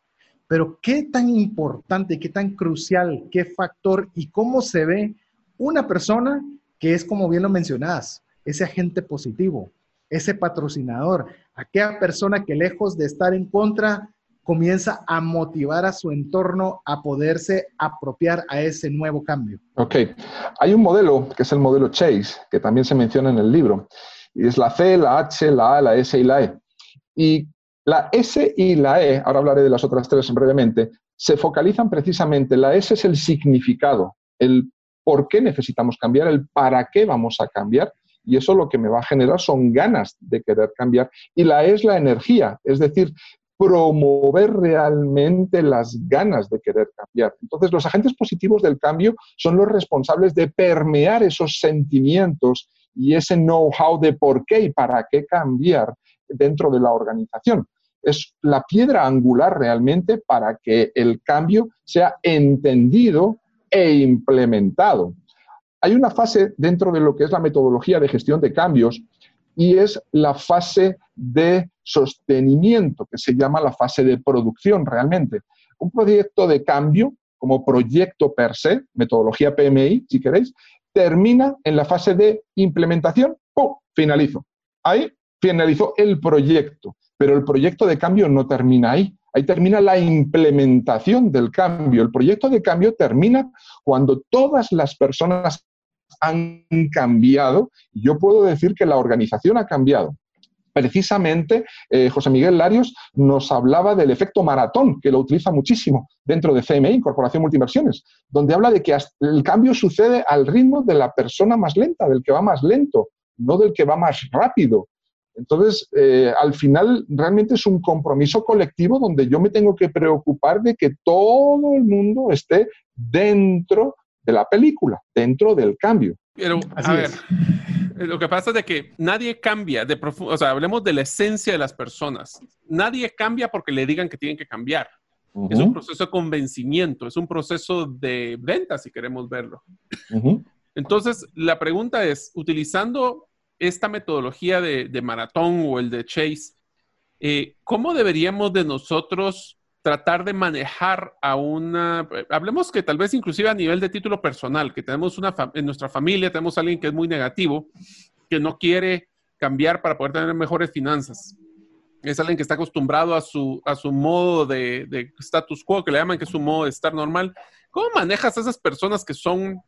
Pero qué tan importante, qué tan crucial, qué factor y cómo se ve una persona que es, como bien lo mencionás, ese agente positivo, ese patrocinador, aquella persona que lejos de estar en contra, comienza a motivar a su entorno a poderse apropiar a ese nuevo cambio. Ok, hay un modelo que es el modelo Chase, que también se menciona en el libro, y es la C, la H, la A, la S y la E. Y la S y la E, ahora hablaré de las otras tres brevemente, se focalizan precisamente, la S es el significado, el por qué necesitamos cambiar, el para qué vamos a cambiar, y eso lo que me va a generar son ganas de querer cambiar. Y la E es la energía, es decir, promover realmente las ganas de querer cambiar. Entonces, los agentes positivos del cambio son los responsables de permear esos sentimientos y ese know-how de por qué y para qué cambiar dentro de la organización. Es la piedra angular realmente para que el cambio sea entendido e implementado. Hay una fase dentro de lo que es la metodología de gestión de cambios y es la fase de sostenimiento, que se llama la fase de producción realmente. Un proyecto de cambio, como proyecto per se, metodología PMI, si queréis, termina en la fase de implementación, ¡pum! Finalizo. Ahí finalizó el proyecto, pero el proyecto de cambio no termina ahí. Ahí termina la implementación del cambio. El proyecto de cambio termina cuando todas las personas han cambiado. Yo puedo decir que la organización ha cambiado. Precisamente, eh, José Miguel Larios nos hablaba del efecto maratón, que lo utiliza muchísimo dentro de CMI, Corporación Multiversiones, donde habla de que el cambio sucede al ritmo de la persona más lenta, del que va más lento, no del que va más rápido. Entonces, eh, al final, realmente es un compromiso colectivo donde yo me tengo que preocupar de que todo el mundo esté dentro de la película, dentro del cambio. Pero, a ver, eh, lo que pasa es de que nadie cambia, de o sea, hablemos de la esencia de las personas. Nadie cambia porque le digan que tienen que cambiar. Es un proceso de convencimiento, es un proceso de venta, si queremos verlo. Entonces, la pregunta es, utilizando esta metodología de, maratón o el de chase, eh, ¿cómo deberíamos de nosotros tratar de manejar a una, hablemos que tal vez inclusive a nivel de título personal, que tenemos una, en nuestra familia tenemos a alguien que es muy negativo, que no quiere cambiar para poder tener mejores finanzas. Es alguien que está acostumbrado a su, a su modo de, de status quo, que le llaman que es su modo de estar normal. ¿Cómo manejas a esas personas que son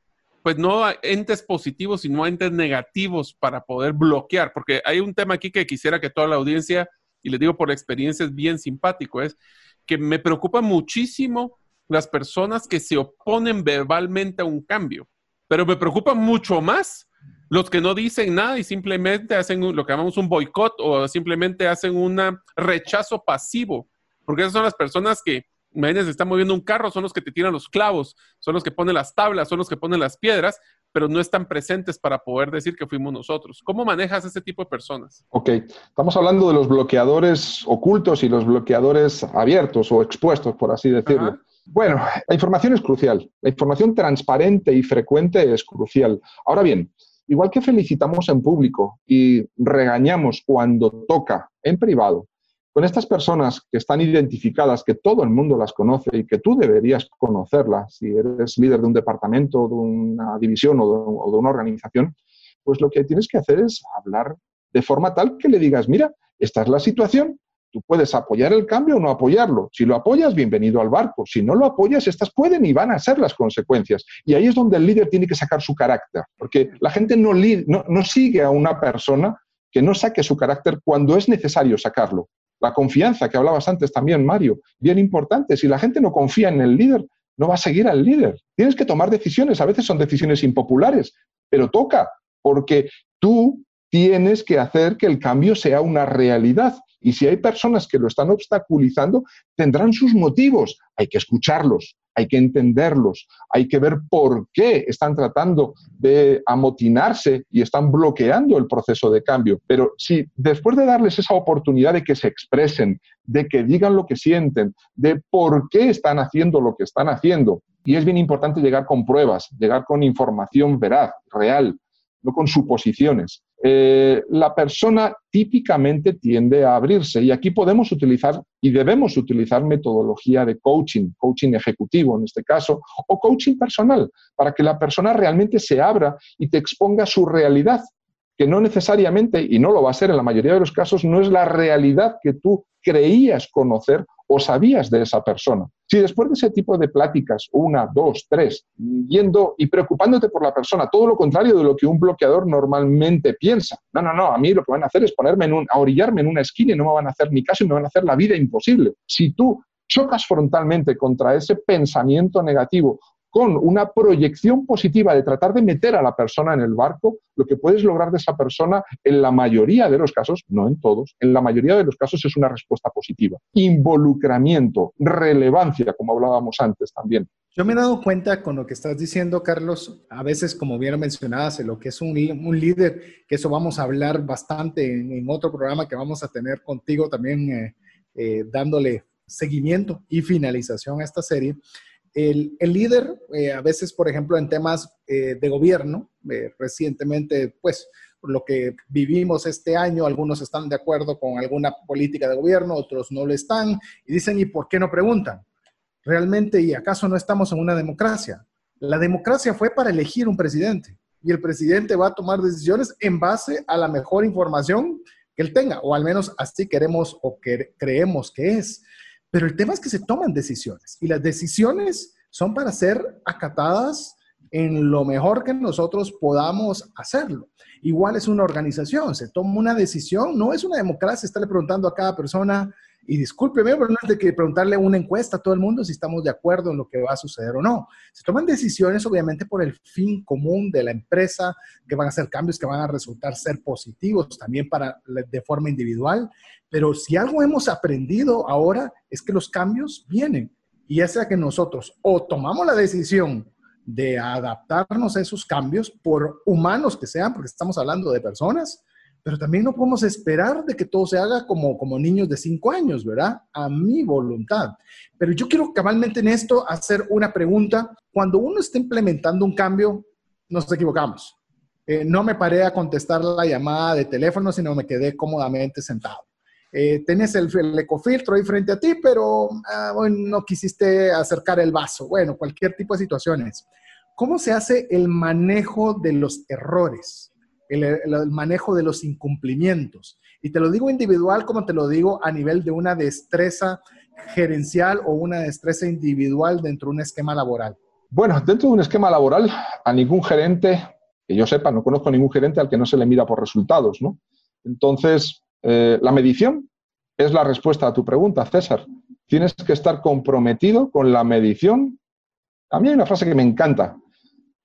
pues no entes positivos, sino entes negativos para poder bloquear, porque hay un tema aquí que quisiera que toda la audiencia, y le digo por experiencia, es bien simpático, es que me preocupa muchísimo las personas que se oponen verbalmente a un cambio, pero me preocupa mucho más los que no dicen nada y simplemente hacen lo que llamamos un boicot o simplemente hacen un rechazo pasivo, porque esas son las personas que imagínense, están moviendo un carro, son los que te tiran los clavos, son los que ponen las tablas, son los que ponen las piedras, pero no están presentes para poder decir que fuimos nosotros. ¿Cómo manejas ese tipo de personas? Ok, estamos hablando de los bloqueadores ocultos y los bloqueadores abiertos o expuestos, por así decirlo. Bueno, la información es crucial. La información transparente y frecuente es crucial. Ahora bien, igual que felicitamos en público y regañamos cuando toca en privado, con estas personas que están identificadas, que todo el mundo las conoce y que tú deberías conocerlas si eres líder de un departamento, de una división o de, una organización, pues lo que tienes que hacer es hablar de forma tal que le digas, mira, esta es la situación, tú puedes apoyar el cambio o no apoyarlo. Si lo apoyas, bienvenido al barco. Si no lo apoyas, estas pueden y van a ser las consecuencias. Y ahí es donde el líder tiene que sacar su carácter, porque la gente no, no, no sigue a una persona que no saque su carácter cuando es necesario sacarlo. La confianza que hablabas antes también, Mario, bien importante. Si la gente no confía en el líder, no va a seguir al líder. Tienes que tomar decisiones, a veces son decisiones impopulares, pero toca, porque tú tienes que hacer que el cambio sea una realidad. Y si hay personas que lo están obstaculizando, tendrán sus motivos. Hay que escucharlos, hay que entenderlos, hay que ver por qué están tratando de amotinarse y están bloqueando el proceso de cambio. Pero si después de darles esa oportunidad de que se expresen, de que digan lo que sienten, de por qué están haciendo lo que están haciendo, y es bien importante llegar con pruebas, llegar con información veraz, real, no con suposiciones. Eh, la persona típicamente tiende a abrirse y aquí podemos utilizar y debemos utilizar metodología de coaching, coaching ejecutivo en este caso, o coaching personal, para que la persona realmente se abra y te exponga su realidad, que no necesariamente, y no lo va a ser en la mayoría de los casos, no es la realidad que tú creías conocer o sabías de esa persona. Si después de ese tipo de pláticas, una, dos, tres, yendo y preocupándote por la persona, todo lo contrario de lo que un bloqueador normalmente piensa, no, no, no, a mí lo que van a hacer es ponerme en un, a orillarme en una esquina y no me van a hacer ni caso y me van a hacer la vida imposible. Si tú chocas frontalmente contra ese pensamiento negativo con una proyección positiva de tratar de meter a la persona en el barco, lo que puedes lograr de esa persona en la mayoría de los casos, no en todos, en la mayoría de los casos es una respuesta positiva. Involucramiento, relevancia, como hablábamos antes también. Yo me he dado cuenta con lo que estás diciendo, Carlos, a veces, como bien mencionabas, lo que es un, líder, que eso vamos a hablar bastante en, otro programa que vamos a tener contigo también, eh, eh, dándole seguimiento y finalización a esta serie el, líder, eh, a veces, por ejemplo, en temas eh, de gobierno, eh, recientemente, pues, lo que vivimos este año, algunos están de acuerdo con alguna política de gobierno, otros no lo están, y dicen, ¿y por qué no preguntan? ¿Realmente, y acaso no estamos en una democracia? La democracia fue para elegir un presidente, y el presidente va a tomar decisiones en base a la mejor información que él tenga, o al menos así queremos o que creemos que es. Pero el tema es que se toman decisiones y las decisiones son para ser acatadas en lo mejor que nosotros podamos hacerlo. Igual es una organización, se toma una decisión, no es una democracia estarle preguntando a cada persona y discúlpeme, pero no es de que preguntarle una encuesta a todo el mundo si estamos de acuerdo en lo que va a suceder o no. Se toman decisiones obviamente por el fin común de la empresa, que van a ser cambios que van a resultar ser positivos también para de forma individual. Pero si algo hemos aprendido ahora es que los cambios vienen. Y ya sea que nosotros o tomamos la decisión de adaptarnos a esos cambios, por humanos que sean, porque estamos hablando de personas, pero también no podemos esperar de que todo se haga como, como niños de cinco años, ¿verdad? A mi voluntad. Pero yo quiero cabalmente en esto hacer una pregunta. Cuando uno está implementando un cambio, nos equivocamos. Eh, no me paré a contestar la llamada de teléfono, sino me quedé cómodamente sentado. Eh, tenés el, ecofiltro ahí frente a ti, pero ah, no quisiste acercar el vaso. Bueno, cualquier tipo de situaciones. ¿Cómo se hace el manejo de los errores? El, manejo de los incumplimientos. Y te lo digo individual como te lo digo a nivel de una destreza gerencial o una destreza individual dentro de un esquema laboral. Bueno, dentro de un esquema laboral, a ningún gerente, que yo sepa, no conozco a ningún gerente al que no se le mira por resultados, ¿no? Entonces, eh, la medición es la respuesta a tu pregunta, César. Tienes que estar comprometido con la medición. A mí hay una frase que me encanta.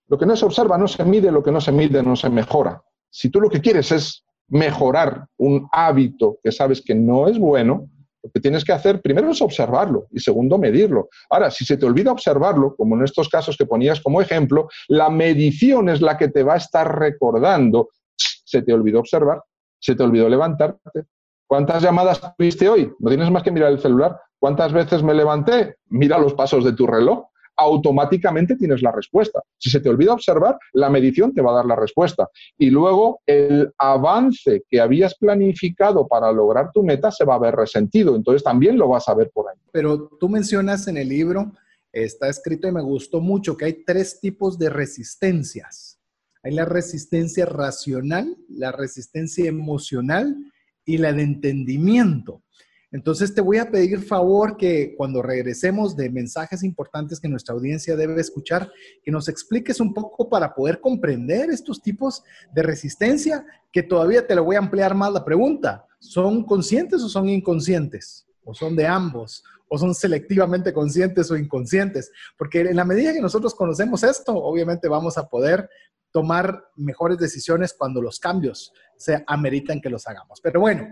Lo que no se observa no se mide, lo que no se mide no se mejora. Si tú lo que quieres es mejorar un hábito que sabes que no es bueno, lo que tienes que hacer primero es observarlo y segundo medirlo. Ahora, si se te olvida observarlo, como en estos casos que ponías como ejemplo, la medición es la que te va a estar recordando, se te olvidó observar, se te olvidó levantarte. ¿Cuántas llamadas tuviste hoy? No tienes más que mirar el celular. ¿Cuántas veces me levanté? Mira los pasos de tu reloj automáticamente tienes la respuesta. Si se te olvida observar, la medición te va a dar la respuesta. Y luego el avance que habías planificado para lograr tu meta se va a ver resentido. Entonces también lo vas a ver por ahí. Pero tú mencionas en el libro, está escrito y me gustó mucho, que hay tres tipos de resistencias. Hay la resistencia racional, la resistencia emocional y la de entendimiento. Entonces te voy a pedir favor que cuando regresemos de mensajes importantes que nuestra audiencia debe escuchar, que nos expliques un poco para poder comprender estos tipos de resistencia, que todavía te lo voy a ampliar más la pregunta. ¿Son conscientes o son inconscientes? ¿O son de ambos? ¿O son selectivamente conscientes o inconscientes? Porque en la medida que nosotros conocemos esto, obviamente vamos a poder tomar mejores decisiones cuando los cambios se ameritan que los hagamos. Pero bueno,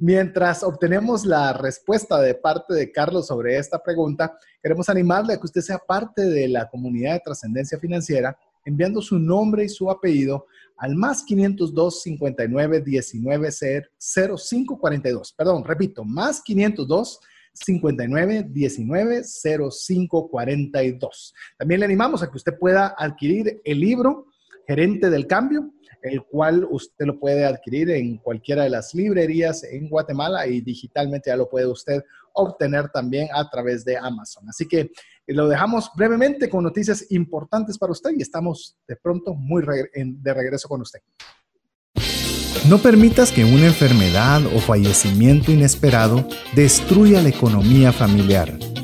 mientras obtenemos la respuesta de parte de Carlos sobre esta pregunta, queremos animarle a que usted sea parte de la comunidad de trascendencia financiera enviando su nombre y su apellido al más 502 59 19 05 42. Perdón, repito, más 502 59 19 05 42. También le animamos a que usted pueda adquirir el libro Gerente del Cambio, el cual usted lo puede adquirir en cualquiera de las librerías en Guatemala y digitalmente ya lo puede usted obtener también a través de Amazon. Así que eh, lo dejamos brevemente con noticias importantes para usted y estamos de pronto muy de regreso con usted. No permitas que una enfermedad o fallecimiento inesperado destruya la economía familiar.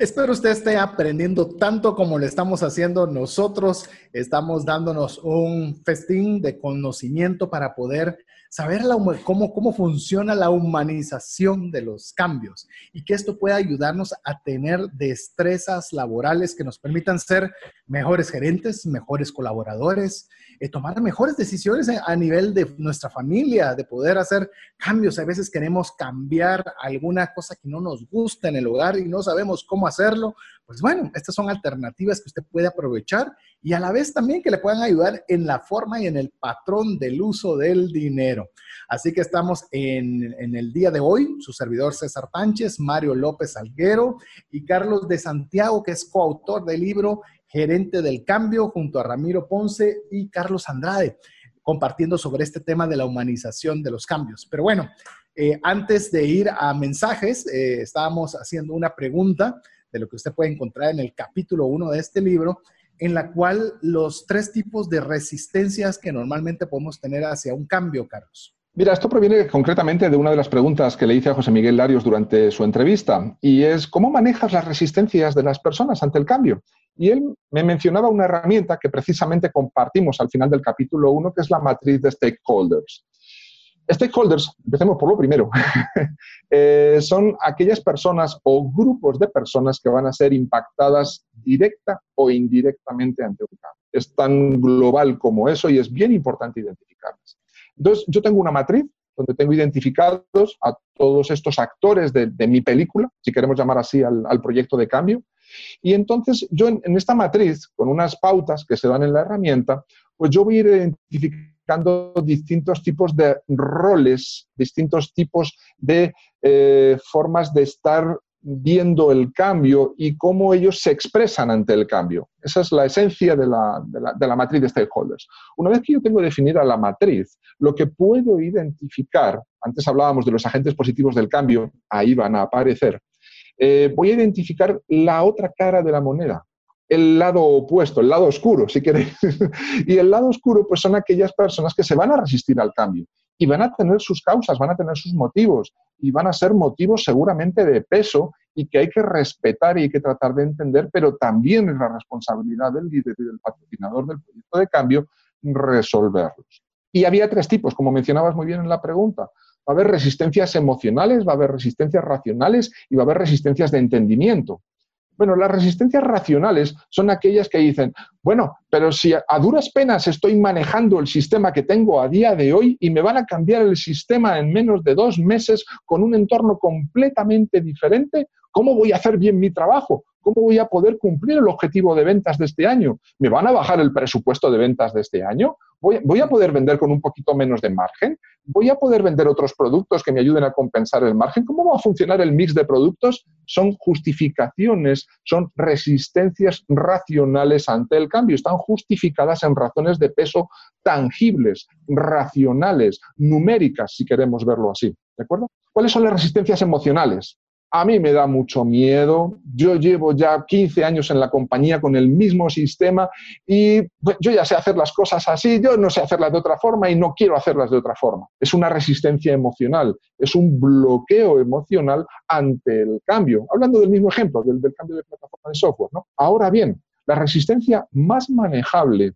Espero usted esté aprendiendo tanto como lo estamos haciendo nosotros. Estamos dándonos un festín de conocimiento para poder saber cómo, cómo funciona la humanización de los cambios y que esto pueda ayudarnos a tener destrezas laborales que nos permitan ser mejores gerentes, mejores colaboradores, tomar mejores decisiones a nivel de nuestra familia, de poder hacer cambios. A veces queremos cambiar alguna cosa que no nos gusta en el hogar y no sabemos cómo hacerlo. Pues bueno, estas son alternativas que usted puede aprovechar y a la vez también que le puedan ayudar en la forma y en el patrón del uso del dinero. Así que estamos en, en el día de hoy, su servidor César Tánchez, Mario López Alguero y Carlos de Santiago, que es coautor del libro gerente del cambio, junto a Ramiro Ponce y Carlos Andrade, compartiendo sobre este tema de la humanización de los cambios. Pero bueno, eh, antes de ir a mensajes, eh, estábamos haciendo una pregunta de lo que usted puede encontrar en el capítulo 1 de este libro, en la cual los tres tipos de resistencias que normalmente podemos tener hacia un cambio, Carlos. Mira, esto proviene concretamente de una de las preguntas que le hice a José Miguel Larios durante su entrevista, y es ¿cómo manejas las resistencias de las personas ante el cambio? Y él me mencionaba una herramienta que precisamente compartimos al final del capítulo 1, que es la matriz de stakeholders. Stakeholders, empecemos por lo primero, eh, son aquellas personas o grupos de personas que van a ser impactadas directa o indirectamente ante un cambio. Es tan global como eso y es bien importante identificarlas. Entonces, yo tengo una matriz donde tengo identificados a todos estos actores de, mi película, si queremos llamar así al proyecto de cambio, y entonces yo en, esta matriz, con unas pautas que se dan en la herramienta, pues yo voy a ir identificando distintos tipos de roles, distintos tipos de eh, formas de estar viendo el cambio y cómo ellos se expresan ante el cambio. Esa es la esencia de la, de la, matriz de stakeholders. Una vez que yo tengo definida la matriz, lo que puedo identificar, antes hablábamos de los agentes positivos del cambio, ahí van a aparecer, eh, voy a identificar la otra cara de la moneda, el lado opuesto, el lado oscuro, si queréis. y el lado oscuro, pues son aquellas personas que se van a resistir al cambio y van a tener sus causas, van a tener sus motivos y van a ser motivos seguramente de peso y que hay que respetar y hay que tratar de entender, pero también es la responsabilidad del líder y del patrocinador del proyecto de cambio resolverlos. Y había tres tipos, como mencionabas muy bien en la pregunta. Va a haber resistencias emocionales, va a haber resistencias racionales y va a haber resistencias de entendimiento. Bueno, las resistencias racionales son aquellas que dicen, bueno, pero si a duras penas estoy manejando el sistema que tengo a día de hoy y me van a cambiar el sistema en menos de dos meses con un entorno completamente diferente, ¿cómo voy a hacer bien mi trabajo? ¿Cómo voy a poder cumplir el objetivo de ventas de este año? ¿Me van a bajar el presupuesto de ventas de este año? ¿Voy, a poder vender con un poquito menos de margen? ¿Voy a poder vender otros productos que me ayuden a compensar el margen? ¿Cómo va a funcionar el mix de productos? Son justificaciones, son resistencias racionales ante el cambio. Están justificadas en razones de peso tangibles, racionales, numéricas, si queremos verlo así. ¿De acuerdo? ¿Cuáles son las resistencias emocionales? A mí me da mucho miedo. Yo llevo ya 15 años en la compañía con el mismo sistema y yo ya sé hacer las cosas así, yo no sé hacerlas de otra forma y no quiero hacerlas de otra forma. Es una resistencia emocional, es un bloqueo emocional ante el cambio. Hablando del mismo ejemplo, del, cambio de plataforma de software. Ahora bien, la resistencia más manejable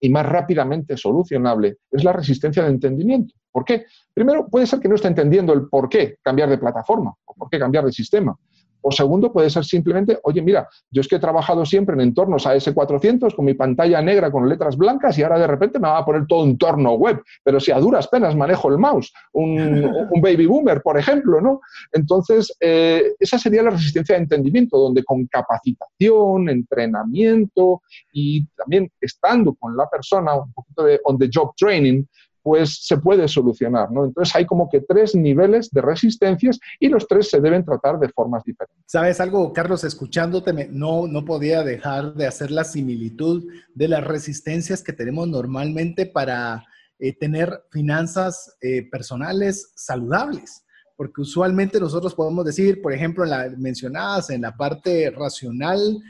y más rápidamente solucionable es la resistencia de entendimiento. ¿Por qué? Primero, puede ser que no esté entendiendo el por qué cambiar de plataforma o por qué cambiar de sistema. O segundo, puede ser simplemente, oye, mira, yo es que he trabajado siempre en entornos AS400 con mi pantalla negra con letras blancas y ahora de repente me va a poner todo un entorno web, pero si a duras penas manejo el mouse, un, baby boomer, por ejemplo, ¿no? Entonces, eh, esa sería la resistencia de entendimiento, donde con capacitación, entrenamiento y también estando con la persona, un poquito de on the job training, pues se puede solucionar. ¿no? Entonces hay como que tres niveles de resistencias y los tres se deben tratar de formas diferentes. ¿Sabes algo, Carlos? Escuchándote, no, no podía dejar de hacer la similitud de las resistencias que tenemos normalmente para eh, tener finanzas eh, personales saludables. Porque usualmente nosotros podemos decir, por ejemplo, en la, mencionadas en la parte racional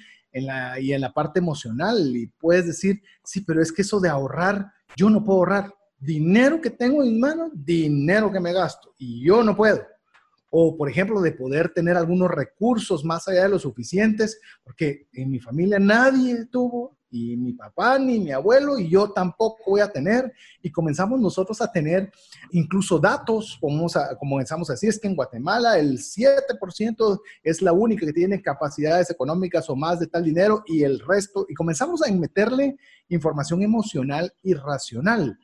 y en la parte emocional, y puedes decir, sí, pero es que eso de ahorrar, yo no puedo ahorrar dinero que tengo en manos, dinero que me gasto y yo no puedo. O, por ejemplo, de poder tener algunos recursos más allá de los suficientes, porque en mi familia nadie tuvo, y mi papá ni mi abuelo, y yo tampoco voy a tener. Y comenzamos nosotros a tener incluso datos, como comenzamos a decir, es que en Guatemala el 7% es la única que tiene capacidades económicas o más de tal dinero, y el resto, y comenzamos a meterle información emocional y racional.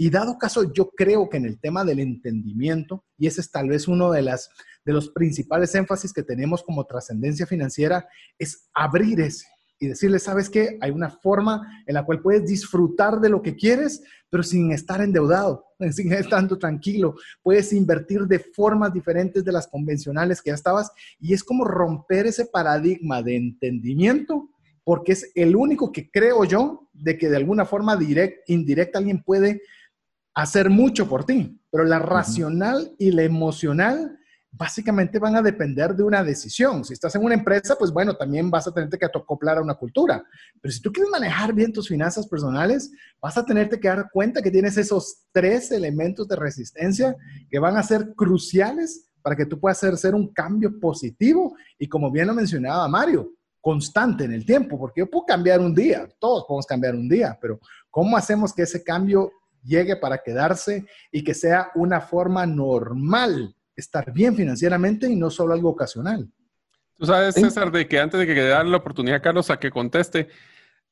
Y dado caso, yo creo que en el tema del entendimiento, y ese es tal vez uno de, las, de los principales énfasis que tenemos como trascendencia financiera, es abrir ese y decirle, ¿sabes qué? Hay una forma en la cual puedes disfrutar de lo que quieres, pero sin estar endeudado, sin estar tranquilo. Puedes invertir de formas diferentes de las convencionales que ya estabas y es como romper ese paradigma de entendimiento porque es el único que creo yo de que de alguna forma direct, indirecta alguien puede hacer mucho por ti, pero la racional y la emocional básicamente van a depender de una decisión. Si estás en una empresa, pues bueno, también vas a tenerte que acoplar a una cultura. Pero si tú quieres manejar bien tus finanzas personales, vas a tenerte que dar cuenta que tienes esos tres elementos de resistencia que van a ser cruciales para que tú puedas hacer un cambio positivo y como bien lo mencionaba Mario, constante en el tiempo, porque yo puedo cambiar un día, todos podemos cambiar un día, pero ¿cómo hacemos que ese cambio llegue para quedarse y que sea una forma normal estar bien financieramente y no solo algo ocasional. Tú sabes, César, de que antes de que le la oportunidad a Carlos a que conteste,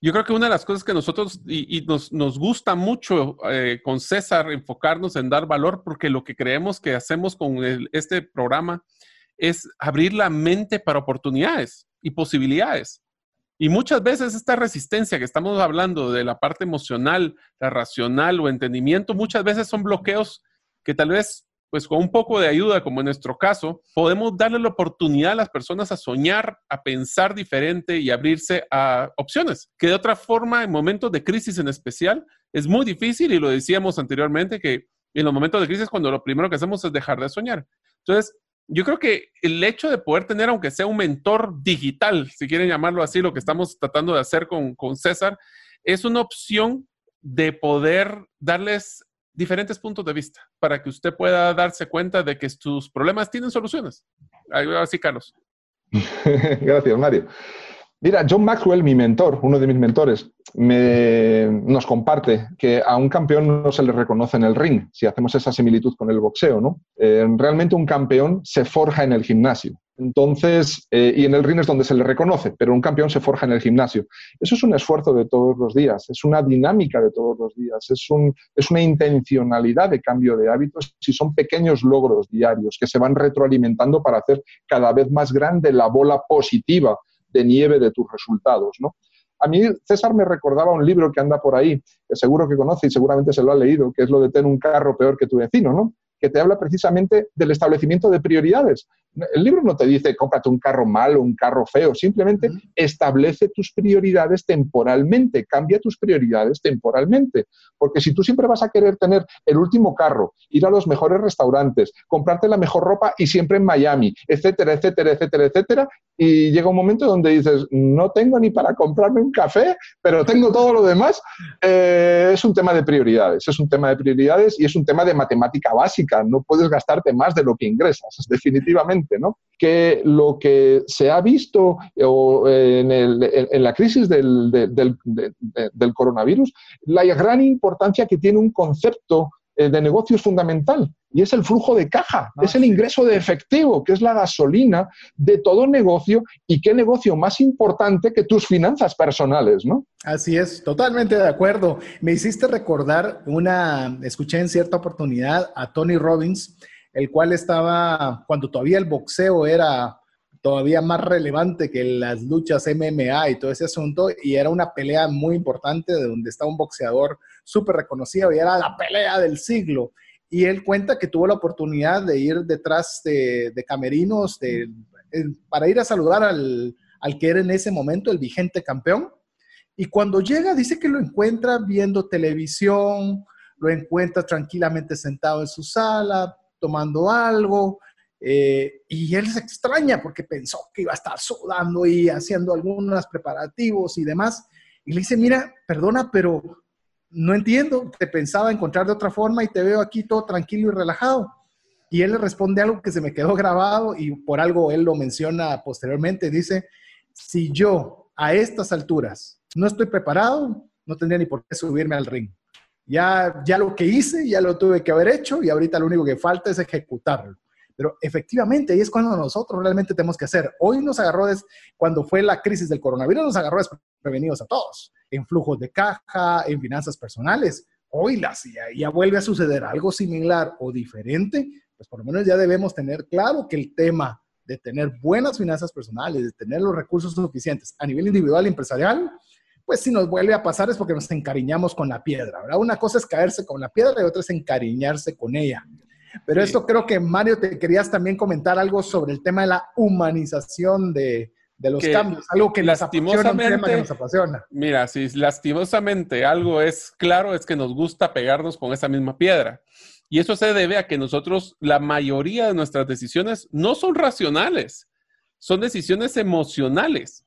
yo creo que una de las cosas que nosotros y, nos, nos, gusta mucho eh, con César enfocarnos en dar valor, porque lo que creemos que hacemos con este programa es abrir la mente para oportunidades y posibilidades. Y muchas veces esta resistencia que estamos hablando de la parte emocional, la racional o entendimiento, muchas veces son bloqueos que tal vez pues con un poco de ayuda, como en nuestro caso, podemos darle la oportunidad a las personas a soñar, a pensar diferente y abrirse a opciones, que de otra forma, en momentos de crisis en especial, es muy difícil y lo decíamos anteriormente, que en los momentos de crisis cuando lo primero que hacemos es dejar de soñar. Entonces, yo creo que el hecho de poder tener, aunque sea un mentor digital, si quieren llamarlo así, lo que estamos tratando de hacer con, César, es una opción de poder darles diferentes puntos de vista para que usted pueda darse cuenta de que sus problemas tienen soluciones. Así, Carlos. Gracias, Mario. Mira, John Maxwell, mi mentor, uno de mis mentores, nos comparte que a un campeón no se le reconoce en el ring, si hacemos esa similitud con el boxeo, ¿no? Eh, realmente un campeón se forja en el gimnasio. Entonces, eh, y en el ring es donde se le reconoce, pero un campeón se forja en el gimnasio. Eso es un esfuerzo de todos los días, es una dinámica de todos los días, es, un, es una intencionalidad de cambio de hábitos y son pequeños logros diarios que se van retroalimentando para hacer cada vez más grande la bola positiva de nieve de tus resultados, ¿no? A mí César me recordaba un libro que anda por ahí, seguro que conoce y seguramente se lo ha leído, que es lo de tener un carro peor que tu vecino, ¿no? Que te habla precisamente del establecimiento de prioridades. El libro no te dice cómprate un carro malo, un carro feo, simplemente establece tus prioridades temporalmente, cambia tus prioridades temporalmente. Porque si tú siempre vas a querer tener el último carro, ir a los mejores restaurantes, comprarte la mejor ropa y siempre en Miami, etcétera, etcétera, etcétera, etcétera, y llega un momento donde dices, no tengo ni para comprarme un café, pero tengo todo lo demás, eh, es un tema de prioridades, es un tema de prioridades y es un tema de matemática básica, no puedes gastarte más de lo que ingresas, definitivamente, ¿no? Que lo que se ha visto eh, en, la crisis del, coronavirus, la gran importancia que tiene un concepto eh, de negocio es fundamental y es el flujo de caja, ah, es el ingreso de efectivo, que es la gasolina de todo negocio y qué negocio más importante que tus finanzas personales, ¿no? Así es, totalmente de acuerdo. Me hiciste recordar una, escuché en cierta oportunidad a Tony Robbins, el cual estaba, cuando todavía el boxeo era todavía más relevante que las luchas MMA y todo ese asunto, y era una pelea muy importante de donde estaba un boxeador súper reconocido y era la pelea del siglo. Y él cuenta que tuvo la oportunidad de ir detrás de, camerinos de, para ir a saludar al, al que era en ese momento el vigente campeón. Y cuando llega, dice que lo encuentra viendo televisión, lo encuentra tranquilamente sentado en su sala, tomando algo, eh, y él se extraña porque pensó que iba a estar sudando y haciendo algunos preparativos y demás. Y le dice, mira, perdona, pero no entiendo, te pensaba encontrar de otra forma y te veo aquí todo tranquilo y relajado. Y él le responde algo que se me quedó grabado y por algo él lo menciona posteriormente. Dice, si yo a estas alturas no estoy preparado, no tendría ni por qué subirme al ring. Ya, ya lo que hice, ya lo tuve que haber hecho y ahorita lo único que falta es ejecutarlo. Pero efectivamente, ahí es cuando nosotros realmente tenemos que hacer. Hoy nos agarró, cuando fue la crisis del coronavirus, nos agarró desprevenidos a todos, en flujos de caja, en finanzas personales. Hoy las, ya, ya vuelve a suceder algo similar o diferente, pues por lo menos ya debemos tener claro que el tema de tener buenas finanzas personales, de tener los recursos suficientes a nivel individual y empresarial, pues si nos vuelve a pasar es porque nos encariñamos con la piedra, ¿verdad? Una cosa es caerse con la piedra y otra es encariñarse con ella. Pero esto creo que, Mario, te querías también comentar algo sobre el tema de la humanización de, los cambios, algo que lastimosamente, nos apasiona. Mira, si lastimosamente algo es claro, es que nos gusta pegarnos con esa misma piedra. Y eso se debe a que nosotros, la mayoría de nuestras decisiones no son racionales, son decisiones emocionales.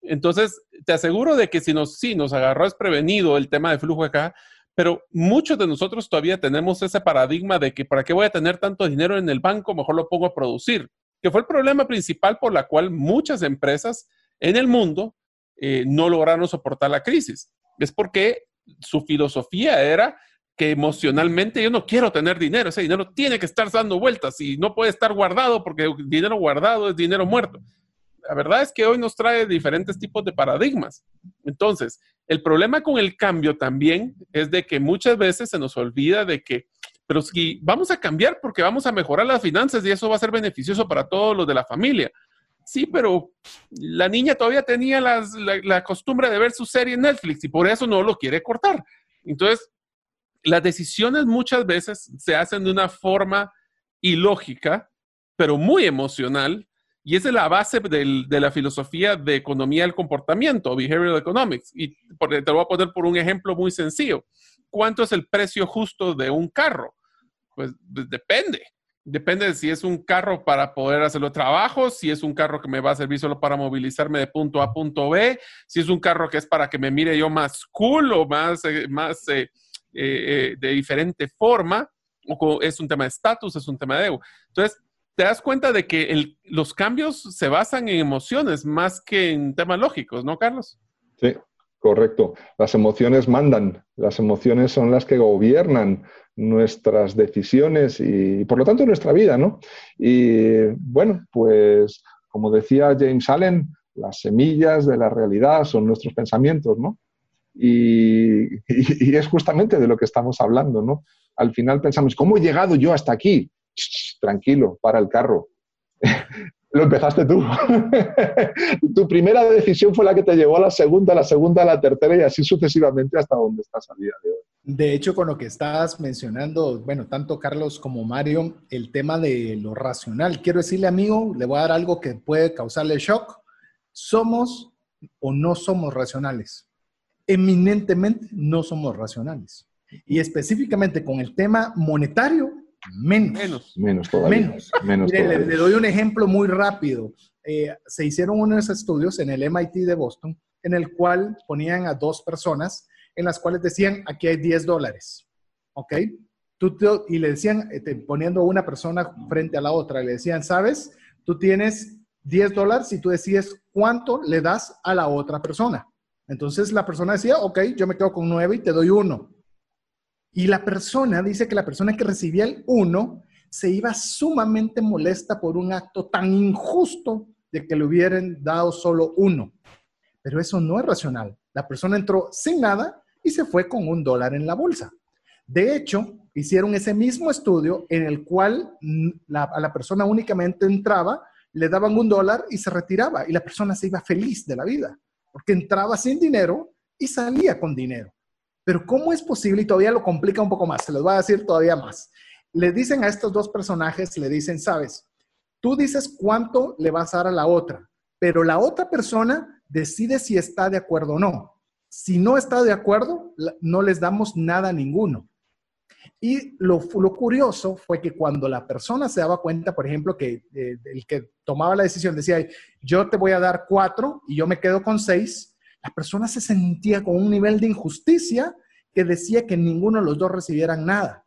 Entonces, te aseguro de que si nos, sí, nos agarró desprevenido el tema de flujo de caja, pero muchos de nosotros todavía tenemos ese paradigma de que para qué voy a tener tanto dinero en el banco, mejor lo pongo a producir, que fue el problema principal por la cual muchas empresas en el mundo eh, no lograron soportar la crisis. Es porque su filosofía era que emocionalmente yo no quiero tener dinero, ese dinero tiene que estar dando vueltas y no puede estar guardado porque dinero guardado es dinero muerto. La verdad es que hoy nos trae diferentes tipos de paradigmas. Entonces, el problema con el cambio también es de que muchas veces se nos olvida de que, pero si vamos a cambiar porque vamos a mejorar las finanzas y eso va a ser beneficioso para todos los de la familia. Sí, pero la niña todavía tenía la, costumbre de ver su serie en Netflix y por eso no lo quiere cortar. Entonces, las decisiones muchas veces se hacen de una forma y lógica, pero muy emocional, y esa es la base de la filosofía de economía del comportamiento, behavioral economics. Y te lo voy a poner por un ejemplo muy sencillo. ¿Cuánto es el precio justo de un carro? Pues, pues depende. Depende de si es un carro para poder hacer los trabajos, si es un carro que me va a servir solo para movilizarme de punto A a punto B, si es un carro que es para que me mire yo más cool o más, eh, más eh, eh, de diferente forma, o es un tema de estatus, es un tema de ego. Entonces, te das cuenta de que los cambios se basan en emociones más que en temas lógicos, ¿no, Carlos? Sí, correcto. Las emociones mandan, las emociones son las que gobiernan nuestras decisiones y, por lo tanto, nuestra vida, ¿no? Y bueno, pues como decía James Allen, las semillas de la realidad son nuestros pensamientos, ¿no? Y, es justamente de lo que estamos hablando, ¿no? Al final pensamos, ¿cómo he llegado yo hasta aquí? Tranquilo, para el carro. lo empezaste tú. tu primera decisión fue la que te llevó a la segunda, la segunda, a la tercera y así sucesivamente hasta donde estás a día de hoy. De hecho, con lo que estás mencionando, bueno, tanto Carlos como Mario, el tema de lo racional. Quiero decirle, amigo, le voy a dar algo que puede causarle shock. ¿Somos o no somos racionales? Eminentemente no somos racionales. Y específicamente con el tema monetario, menos. Menos. todavía. Menos. Le, doy un ejemplo muy rápido. Eh, se hicieron unos estudios en el MIT de Boston en el cual ponían a dos personas en las cuales decían, aquí hay 10 dólares, ¿ok? Tú y le decían, eh, poniendo a una persona frente a la otra, le decían, ¿sabes? Tú tienes 10 dólares y tú decides cuánto le das a la otra persona. Entonces la persona decía, ok, yo me quedo con 9 y te doy uno. Y la persona dice que la persona que recibía el 1 se iba sumamente molesta por un acto tan injusto de que le hubieran dado solo uno. Pero eso no es racional. La persona entró sin nada y se fue con un dólar en la bolsa. De hecho, hicieron ese mismo estudio en el cual a la persona únicamente entraba, le daban un dólar y se retiraba y la persona se iba feliz de la vida, porque entraba sin dinero y salía con dinero. Pero ¿cómo es posible? Y todavía lo complica un poco más, se los voy a decir todavía más. Le dicen a estos dos personajes, le dicen, sabes, tú dices cuánto le vas a dar a la otra, pero la otra persona decide si está de acuerdo o no. Si no está de acuerdo, no les damos nada a ninguno. Y lo, curioso fue que cuando la persona se daba cuenta, por ejemplo, que eh, el que tomaba la decisión decía, yo te voy a dar cuatro y yo me quedo con seis, la persona se sentía con un nivel de injusticia que decía que ninguno de los dos recibieran nada.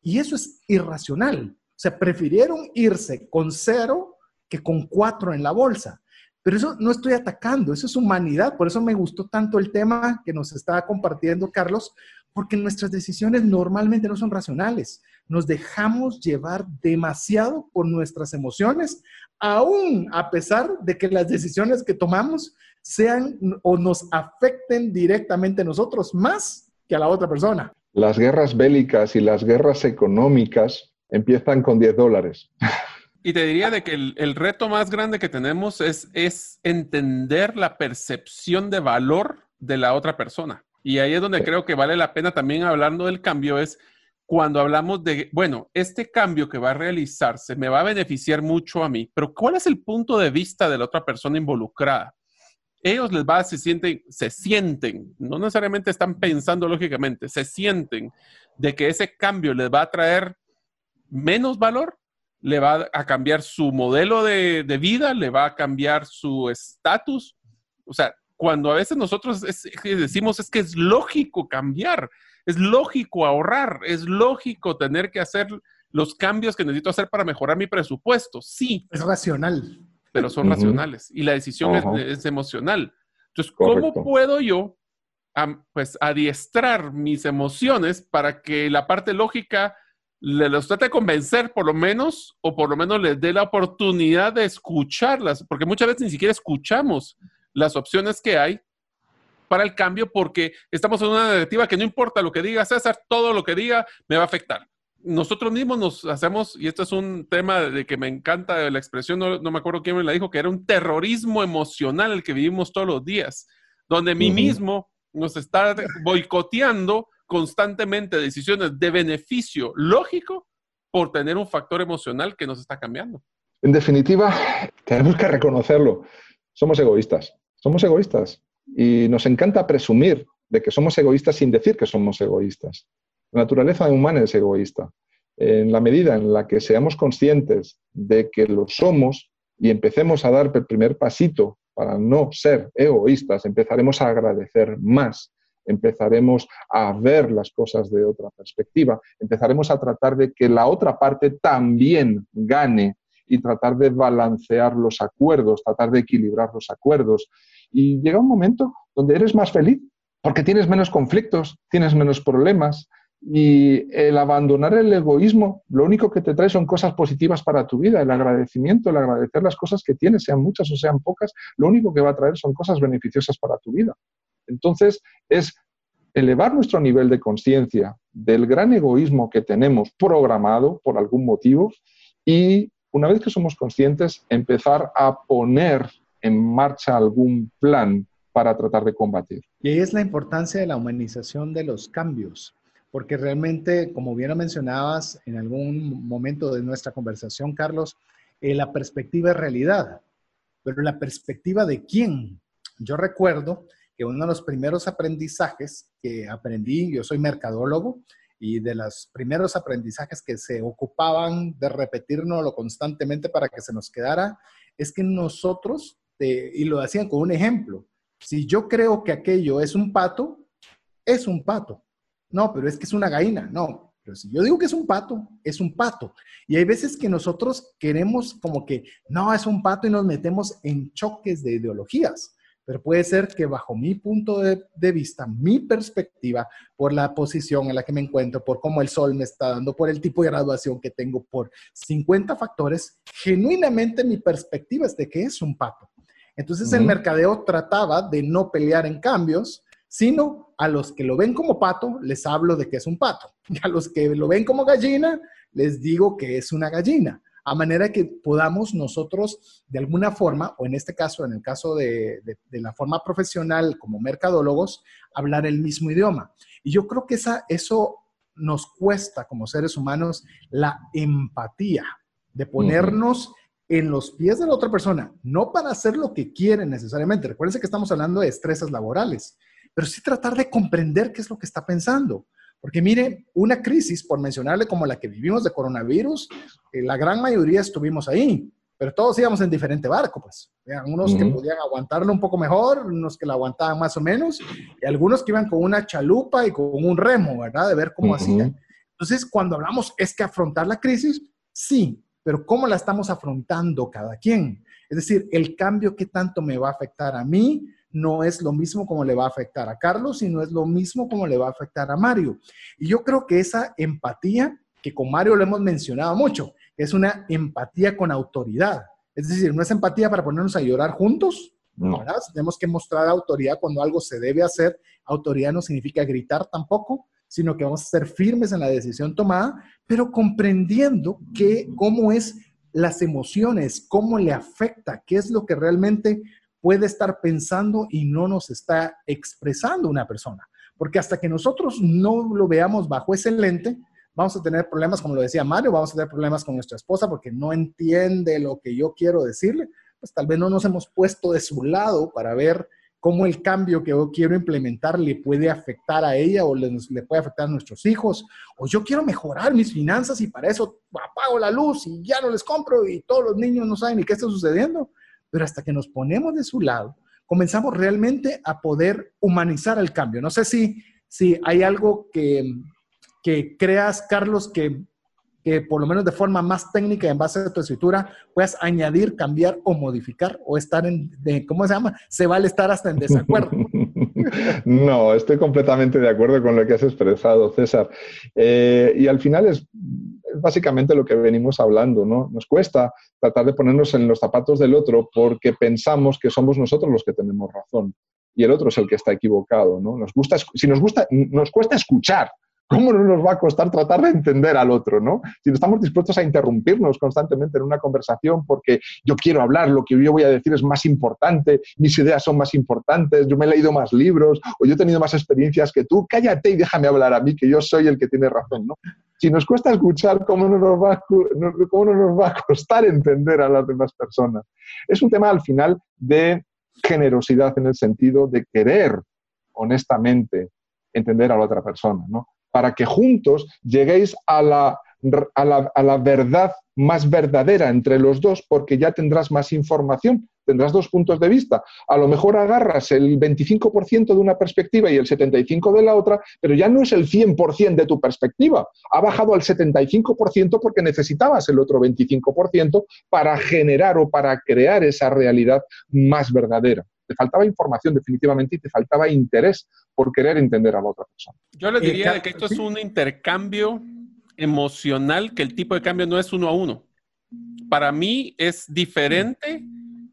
Y eso es irracional. O sea, prefirieron irse con cero que con cuatro en la bolsa. Pero eso no estoy atacando, eso es humanidad. Por eso me gustó tanto el tema que nos está compartiendo Carlos, porque nuestras decisiones normalmente no son racionales. Nos dejamos llevar demasiado por nuestras emociones, aún a pesar de que las decisiones que tomamos sean o nos afecten directamente a nosotros más que a la otra persona. Las guerras bélicas y las guerras económicas empiezan con 10 dólares. Y te diría de que el, reto más grande que tenemos es, es entender la percepción de valor de la otra persona. Y ahí es donde creo que vale la pena también hablando del cambio, es cuando hablamos de, bueno, este cambio que va a realizarse me va a beneficiar mucho a mí, pero ¿cuál es el punto de vista de la otra persona involucrada? Ellos les va, se sienten, se sienten, no necesariamente están pensando lógicamente, se sienten de que ese cambio les va a traer menos valor le va a cambiar su modelo de, vida, le va a cambiar su estatus. O sea, cuando a veces nosotros decimos es que es lógico cambiar, es lógico ahorrar, es lógico tener que hacer los cambios que necesito hacer para mejorar mi presupuesto. Sí. Es racional. Pero son racionales y la decisión es, emocional. Entonces, ¿cómo puedo yo pues adiestrar mis emociones para que la parte lógica le los trate de convencer por lo menos, o por lo menos les dé la oportunidad de escucharlas, porque muchas veces ni siquiera escuchamos las opciones que hay para el cambio, porque estamos en una narrativa que no importa lo que diga César, todo lo que diga me va a afectar. Nosotros mismos nos hacemos, y esto es un tema de que me encanta la expresión, no, me acuerdo quién me la dijo, que era un terrorismo emocional el que vivimos todos los días, donde mí mismo nos está boicoteando constantemente decisiones de beneficio lógico por tener un factor emocional que nos está cambiando. En definitiva, tenemos que reconocerlo. Somos egoístas. Somos egoístas. Y nos encanta presumir de que somos egoístas sin decir que somos egoístas. La naturaleza humana es egoísta. En la medida en la que seamos conscientes de que lo somos y empecemos a dar el primer pasito para no ser egoístas, empezaremos a agradecer más, empezaremos a ver las cosas de otra perspectiva, empezaremos a tratar de que la otra parte también gane y tratar de balancear los acuerdos, tratar de equilibrar los acuerdos. Y llega un momento donde eres más feliz porque tienes menos conflictos, tienes menos problemas, y el abandonar el egoísmo, lo único que te trae son cosas positivas para tu vida. El agradecimiento, el agradecer las cosas que tienes, sean muchas o sean pocas, lo único que va a traer son cosas beneficiosas para tu vida. Entonces, es elevar nuestro nivel de conciencia del gran egoísmo que tenemos programado por algún motivo y una vez que somos conscientes, empezar a poner en marcha algún plan para tratar de combatir. Y ahí es la importancia de la humanización de los cambios, porque realmente, como bien mencionabas en algún momento de nuestra conversación, Carlos, eh, la perspectiva es realidad, pero la perspectiva de quién. Yo recuerdo que uno de los primeros aprendizajes que aprendí, yo soy mercadólogo, y de los primeros aprendizajes que se ocupaban de repetirnos constantemente para que se nos quedara, es que nosotros, eh, y lo hacían con un ejemplo, si yo creo que aquello es un pato, es un pato. No, pero es que es una gallina. No, pero si yo digo que es un pato, es un pato. Y hay veces que nosotros queremos como que, no, es un pato y nos metemos en choques de ideologías. Pero puede ser que bajo mi punto de, de, vista, mi perspectiva, por la posición en la que me encuentro, por cómo el sol me está dando, por el tipo de graduación que tengo, por 50 factores, genuinamente mi perspectiva es de que es un pato. Entonces el mercadeo trataba de no pelear en cambios, sino a los que lo ven como pato, les hablo de que es un pato. Y a los que lo ven como gallina, les digo que es una gallina. A manera que podamos nosotros, de alguna forma, o en este caso, en el caso de, la forma profesional como mercadólogos, hablar el mismo idioma. Y yo creo que esa, eso nos cuesta como seres humanos la empatía, de ponernos en los pies de la otra persona, no para hacer lo que quieren necesariamente. Recuerden que estamos hablando de estresas laborales, pero sí tratar de comprender qué es lo que está pensando. Porque mire, una crisis, por mencionarle como la que vivimos de coronavirus, eh, la gran mayoría estuvimos ahí, pero todos íbamos en diferente barco, pues. Unos que podían aguantarlo un poco mejor, unos que la aguantaban más o menos, y algunos que iban con una chalupa y con un remo, ¿verdad? De ver cómo hacían. Entonces, cuando hablamos es que afrontar la crisis, sí, pero cómo la estamos afrontando cada quien. Es decir, el cambio que tanto me va a afectar a mí no es lo mismo como le va a afectar a Carlos y no es lo mismo como le va a afectar a Mario. Y yo creo que esa empatía, que con Mario lo hemos mencionado mucho, es una empatía con autoridad. Es decir, no es empatía para ponernos a llorar juntos, no. Tenemos que mostrar autoridad cuando algo se debe hacer. Autoridad no significa gritar tampoco, sino que vamos a ser firmes en la decisión tomada, pero comprendiendo que cómo es las emociones, cómo le afecta, qué es lo que realmente puede estar pensando y no nos está expresando una persona. Porque hasta que nosotros no lo veamos bajo ese lente, vamos a tener problemas, como lo decía Mario, vamos a tener problemas con nuestra esposa porque no entiende lo que yo quiero decirle, pues tal vez no nos hemos puesto de su lado para ver cómo el cambio que yo quiero implementar le puede afectar a ella o le, puede afectar a nuestros hijos, o yo quiero mejorar mis finanzas y para eso apago la luz y ya no les compro y todos los niños no saben ni qué está sucediendo, pero hasta que nos ponemos de su lado, comenzamos realmente a poder humanizar el cambio. No sé si, si hay algo que, que creas, Carlos, que por lo menos de forma más técnica en base a tu escritura puedas añadir, cambiar o modificar o estar en, ¿cómo se llama? Se vale estar hasta en desacuerdo. no, estoy completamente de acuerdo con lo que has expresado, César. Eh, y al final es, básicamente lo que venimos hablando, ¿no? Nos cuesta tratar de ponernos en los zapatos del otro porque pensamos que somos nosotros los que tenemos razón y el otro es el que está equivocado, ¿no? Nos gusta, si nos gusta, nos cuesta escuchar ¿cómo no nos va a costar tratar de entender al otro, ¿no? Si no estamos dispuestos a interrumpirnos constantemente en una conversación porque yo quiero hablar, lo que yo voy a decir es más importante, mis ideas son más importantes, yo me he leído más libros o yo he tenido más experiencias que tú, cállate y déjame hablar a mí, que yo soy el que tiene razón, ¿no? Si nos cuesta escuchar, ¿cómo no nos va a, cómo no nos va a costar entender a las demás personas? Es un tema al final de generosidad en el sentido de querer honestamente entender a la otra persona, ¿no? Para que juntos lleguéis a la, a la, a la verdad más verdadera entre los dos, porque ya tendrás más información, tendrás dos puntos de vista. A lo mejor agarras el 25% de una perspectiva y el 75% de la otra, pero ya no es el 100% de tu perspectiva. Ha bajado al 75% porque necesitabas el otro 25% para generar o para crear esa realidad más verdadera. Te faltaba información definitivamente y te faltaba interés por querer entender a la otra persona. Yo le diría que esto es un intercambio emocional, que el tipo de cambio no es uno a uno. Para mí es diferente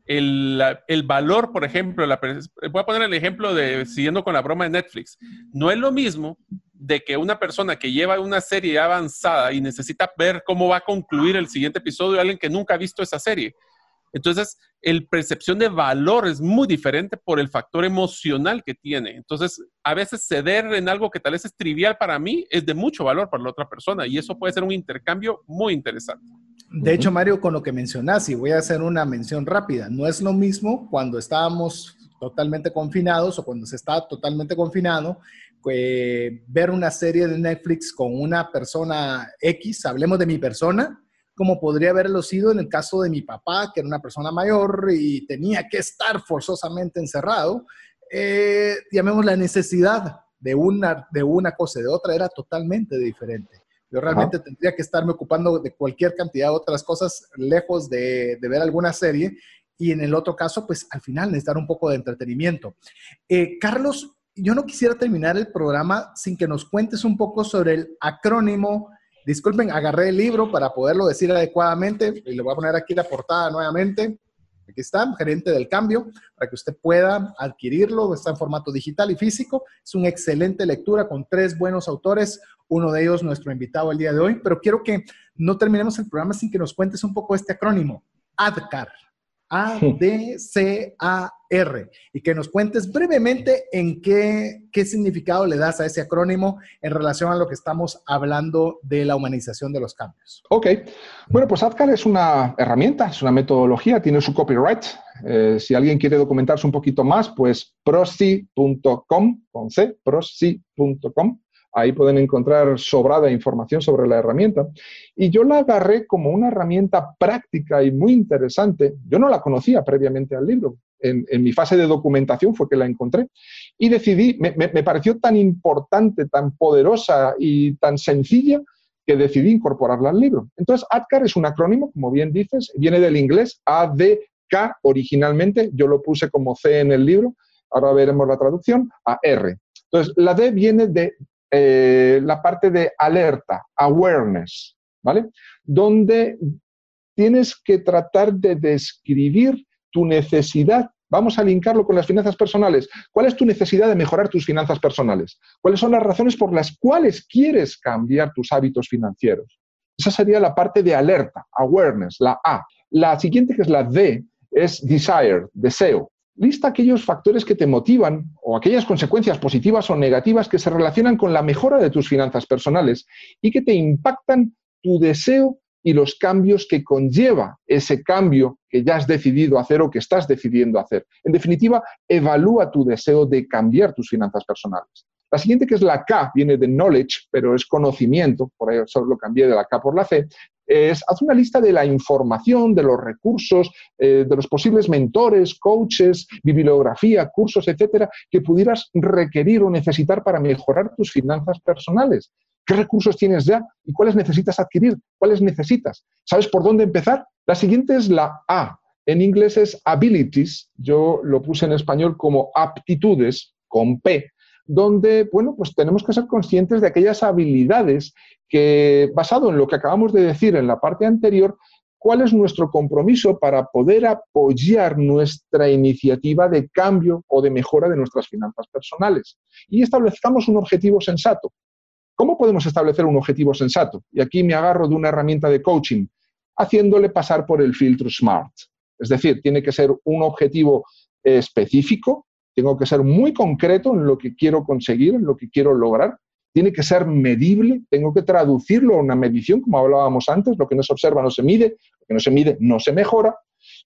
el, el, valor, por ejemplo, la, voy a poner el ejemplo de, siguiendo con la broma de Netflix, no es lo mismo de que una persona que lleva una serie avanzada y necesita ver cómo va a concluir el siguiente episodio, alguien que nunca ha visto esa serie. Entonces, el percepción de valor es muy diferente por el factor emocional que tiene. Entonces, a veces ceder en algo que tal vez es trivial para mí es de mucho valor para la otra persona y eso puede ser un intercambio muy interesante. De hecho, Mario, con lo que mencionas, y voy a hacer una mención rápida, no es lo mismo cuando estábamos totalmente confinados o cuando se está totalmente confinado, eh, ver una serie de Netflix con una persona X, hablemos de mi persona, como podría haberlo sido en el caso de mi papá, que era una persona mayor y tenía que estar forzosamente encerrado. Eh, llamemos la necesidad de una, de una cosa y de otra era totalmente diferente. Yo realmente tendría que estarme ocupando de cualquier cantidad de otras cosas lejos de, ver alguna serie y en el otro caso, pues al final necesitar un poco de entretenimiento. Eh, Carlos, yo no quisiera terminar el programa sin que nos cuentes un poco sobre el acrónimo Disculpen, agarré el libro para poderlo decir adecuadamente y le voy a poner aquí la portada nuevamente. Aquí está, gerente del cambio, para que usted pueda adquirirlo. Está en formato digital y físico. Es una excelente lectura con tres buenos autores, uno de ellos nuestro invitado el día de hoy. Pero quiero que no terminemos el programa sin que nos cuentes un poco este acrónimo, ADCAR. A-D-C-A-R. Y que nos cuentes brevemente en qué, qué significado le das a ese acrónimo en relación a lo que estamos hablando de la humanización de los cambios. Ok. Bueno, pues ADCAR es una herramienta, es una metodología, tiene su copyright. Eh, si alguien quiere documentarse un poquito más, pues prosi.com, con C, prosi.com. Ahí pueden encontrar sobrada información sobre la herramienta. Y yo la agarré como una herramienta práctica y muy interesante. Yo no la conocía previamente al libro. En, mi fase de documentación fue que la encontré. Y decidí, me, pareció tan importante, tan poderosa y tan sencilla que decidí incorporarla al libro. Entonces, ADCAR es un acrónimo, como bien dices, viene del inglés ADK originalmente, yo lo puse como C en el libro, ahora veremos la traducción, a R. Entonces, la D viene de eh, la parte de alerta, awareness, ¿vale? Donde tienes que tratar de describir tu necesidad. Vamos a linkarlo con las finanzas personales. ¿Cuál es tu necesidad de mejorar tus finanzas personales? ¿Cuáles son las razones por las cuales quieres cambiar tus hábitos financieros? Esa sería la parte de alerta, awareness, la A. La siguiente, que es la D, es desire, deseo. Lista aquellos factores que te motivan o aquellas consecuencias positivas o negativas que se relacionan con la mejora de tus finanzas personales y que te impactan tu deseo y los cambios que conlleva ese cambio que ya has decidido hacer o que estás decidiendo hacer. En definitiva, evalúa tu deseo de cambiar tus finanzas personales. La siguiente, que es la K, viene de knowledge, pero es conocimiento, por eso lo cambié de la K por la C, es haz una lista de la información, de los recursos, eh, de los posibles mentores, coaches, bibliografía, cursos, etcétera, que pudieras requerir o necesitar para mejorar tus finanzas personales. ¿Qué recursos tienes ya y cuáles necesitas adquirir? ¿Cuáles necesitas? ¿Sabes por dónde empezar? La siguiente es la A. En inglés es abilities. Yo lo puse en español como aptitudes con P donde, bueno, pues tenemos que ser conscientes de aquellas habilidades que, basado en lo que acabamos de decir en la parte anterior, cuál es nuestro compromiso para poder apoyar nuestra iniciativa de cambio o de mejora de nuestras finanzas personales. Y establezcamos un objetivo sensato. ¿Cómo podemos establecer un objetivo sensato? Y aquí me agarro de una herramienta de coaching, haciéndole pasar por el filtro SMART. Es decir, tiene que ser un objetivo específico, tengo que ser muy concreto en lo que quiero conseguir, en lo que quiero lograr, tiene que ser medible, tengo que traducirlo a una medición, como hablábamos antes, lo que no se observa no se mide, lo que no se mide no se mejora,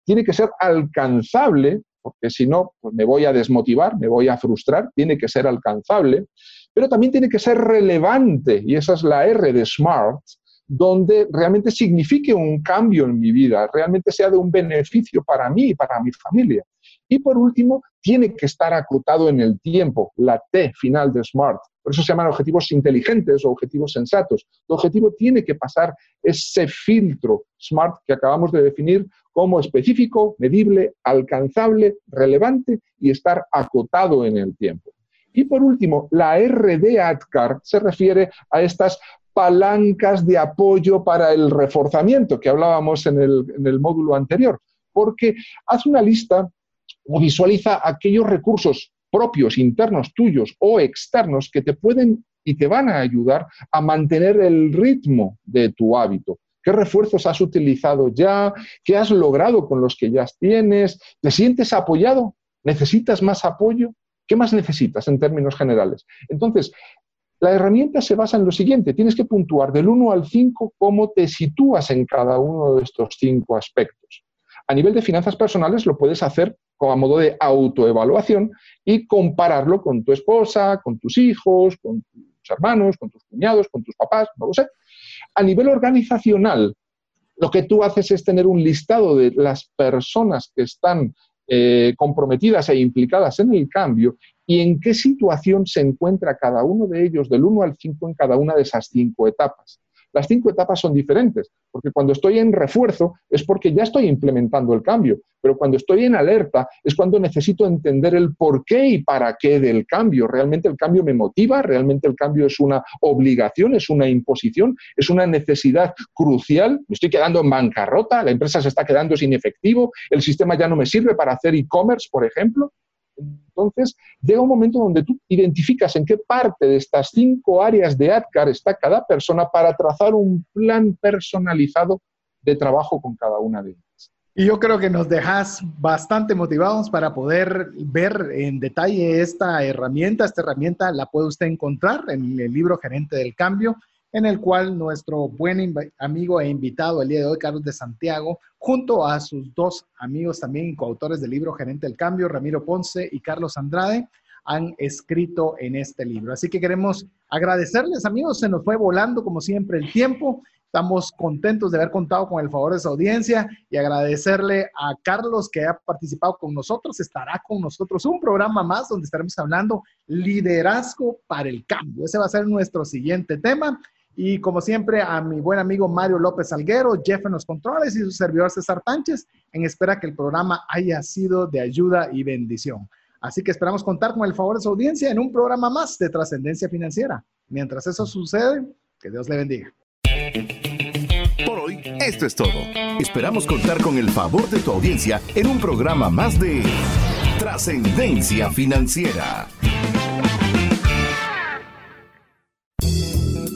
tiene que ser alcanzable, porque si no, pues me voy a desmotivar, me voy a frustrar, tiene que ser alcanzable, pero también tiene que ser relevante, y esa es la R de SMART, donde realmente signifique un cambio en mi vida, realmente sea de un beneficio para mí y para mi familia. Y por último, tiene que estar acotado en el tiempo, la T final de SMART. Por eso se llaman objetivos inteligentes o objetivos sensatos. El objetivo tiene que pasar ese filtro SMART que acabamos de definir como específico, medible, alcanzable, relevante y estar acotado en el tiempo. Y por último, la R de ADCAR se refiere a estas palancas de apoyo para el reforzamiento que hablábamos en el, en el módulo anterior, porque hace una lista o visualiza aquellos recursos propios, internos, tuyos o externos que te pueden y te van a ayudar a mantener el ritmo de tu hábito. ¿Qué refuerzos has utilizado ya? ¿Qué has logrado con los que ya tienes? ¿Te sientes apoyado? ¿Necesitas más apoyo? ¿Qué más necesitas en términos generales? Entonces, la herramienta se basa en lo siguiente, tienes que puntuar del 1 al 5 cómo te sitúas en cada uno de estos cinco aspectos. A nivel de finanzas personales lo puedes hacer a modo de autoevaluación y compararlo con tu esposa, con tus hijos, con tus hermanos, con tus cuñados, con tus papás, no lo sé. A nivel organizacional, lo que tú haces es tener un listado de las personas que están eh, comprometidas e implicadas en el cambio y en qué situación se encuentra cada uno de ellos del 1 al 5 en cada una de esas cinco etapas. Las cinco etapas son diferentes, porque cuando estoy en refuerzo es porque ya estoy implementando el cambio, pero cuando estoy en alerta es cuando necesito entender el por qué y para qué del cambio. ¿Realmente el cambio me motiva? ¿Realmente el cambio es una obligación? ¿Es una imposición? ¿Es una necesidad crucial? ¿Me estoy quedando en bancarrota? ¿La empresa se está quedando sin efectivo? ¿El sistema ya no me sirve para hacer e-commerce, por ejemplo? Entonces, llega un momento donde tú identificas en qué parte de estas cinco áreas de ADCAR está cada persona para trazar un plan personalizado de trabajo con cada una de ellas. Y yo creo que nos dejas bastante motivados para poder ver en detalle esta herramienta. Esta herramienta la puede usted encontrar en el libro Gerente del Cambio en el cual nuestro buen amigo e invitado el día de hoy, Carlos de Santiago, junto a sus dos amigos también coautores del libro Gerente del Cambio, Ramiro Ponce y Carlos Andrade, han escrito en este libro. Así que queremos agradecerles, amigos, se nos fue volando como siempre el tiempo. Estamos contentos de haber contado con el favor de su audiencia y agradecerle a Carlos que ha participado con nosotros. Estará con nosotros un programa más donde estaremos hablando liderazgo para el cambio. Ese va a ser nuestro siguiente tema. Y como siempre, a mi buen amigo Mario López Alguero, Jeff en los controles y su servidor César Tánchez, en espera que el programa haya sido de ayuda y bendición. Así que esperamos contar con el favor de su audiencia en un programa más de trascendencia financiera. Mientras eso sucede, que Dios le bendiga. Por hoy, esto es todo. Esperamos contar con el favor de tu audiencia en un programa más de trascendencia financiera.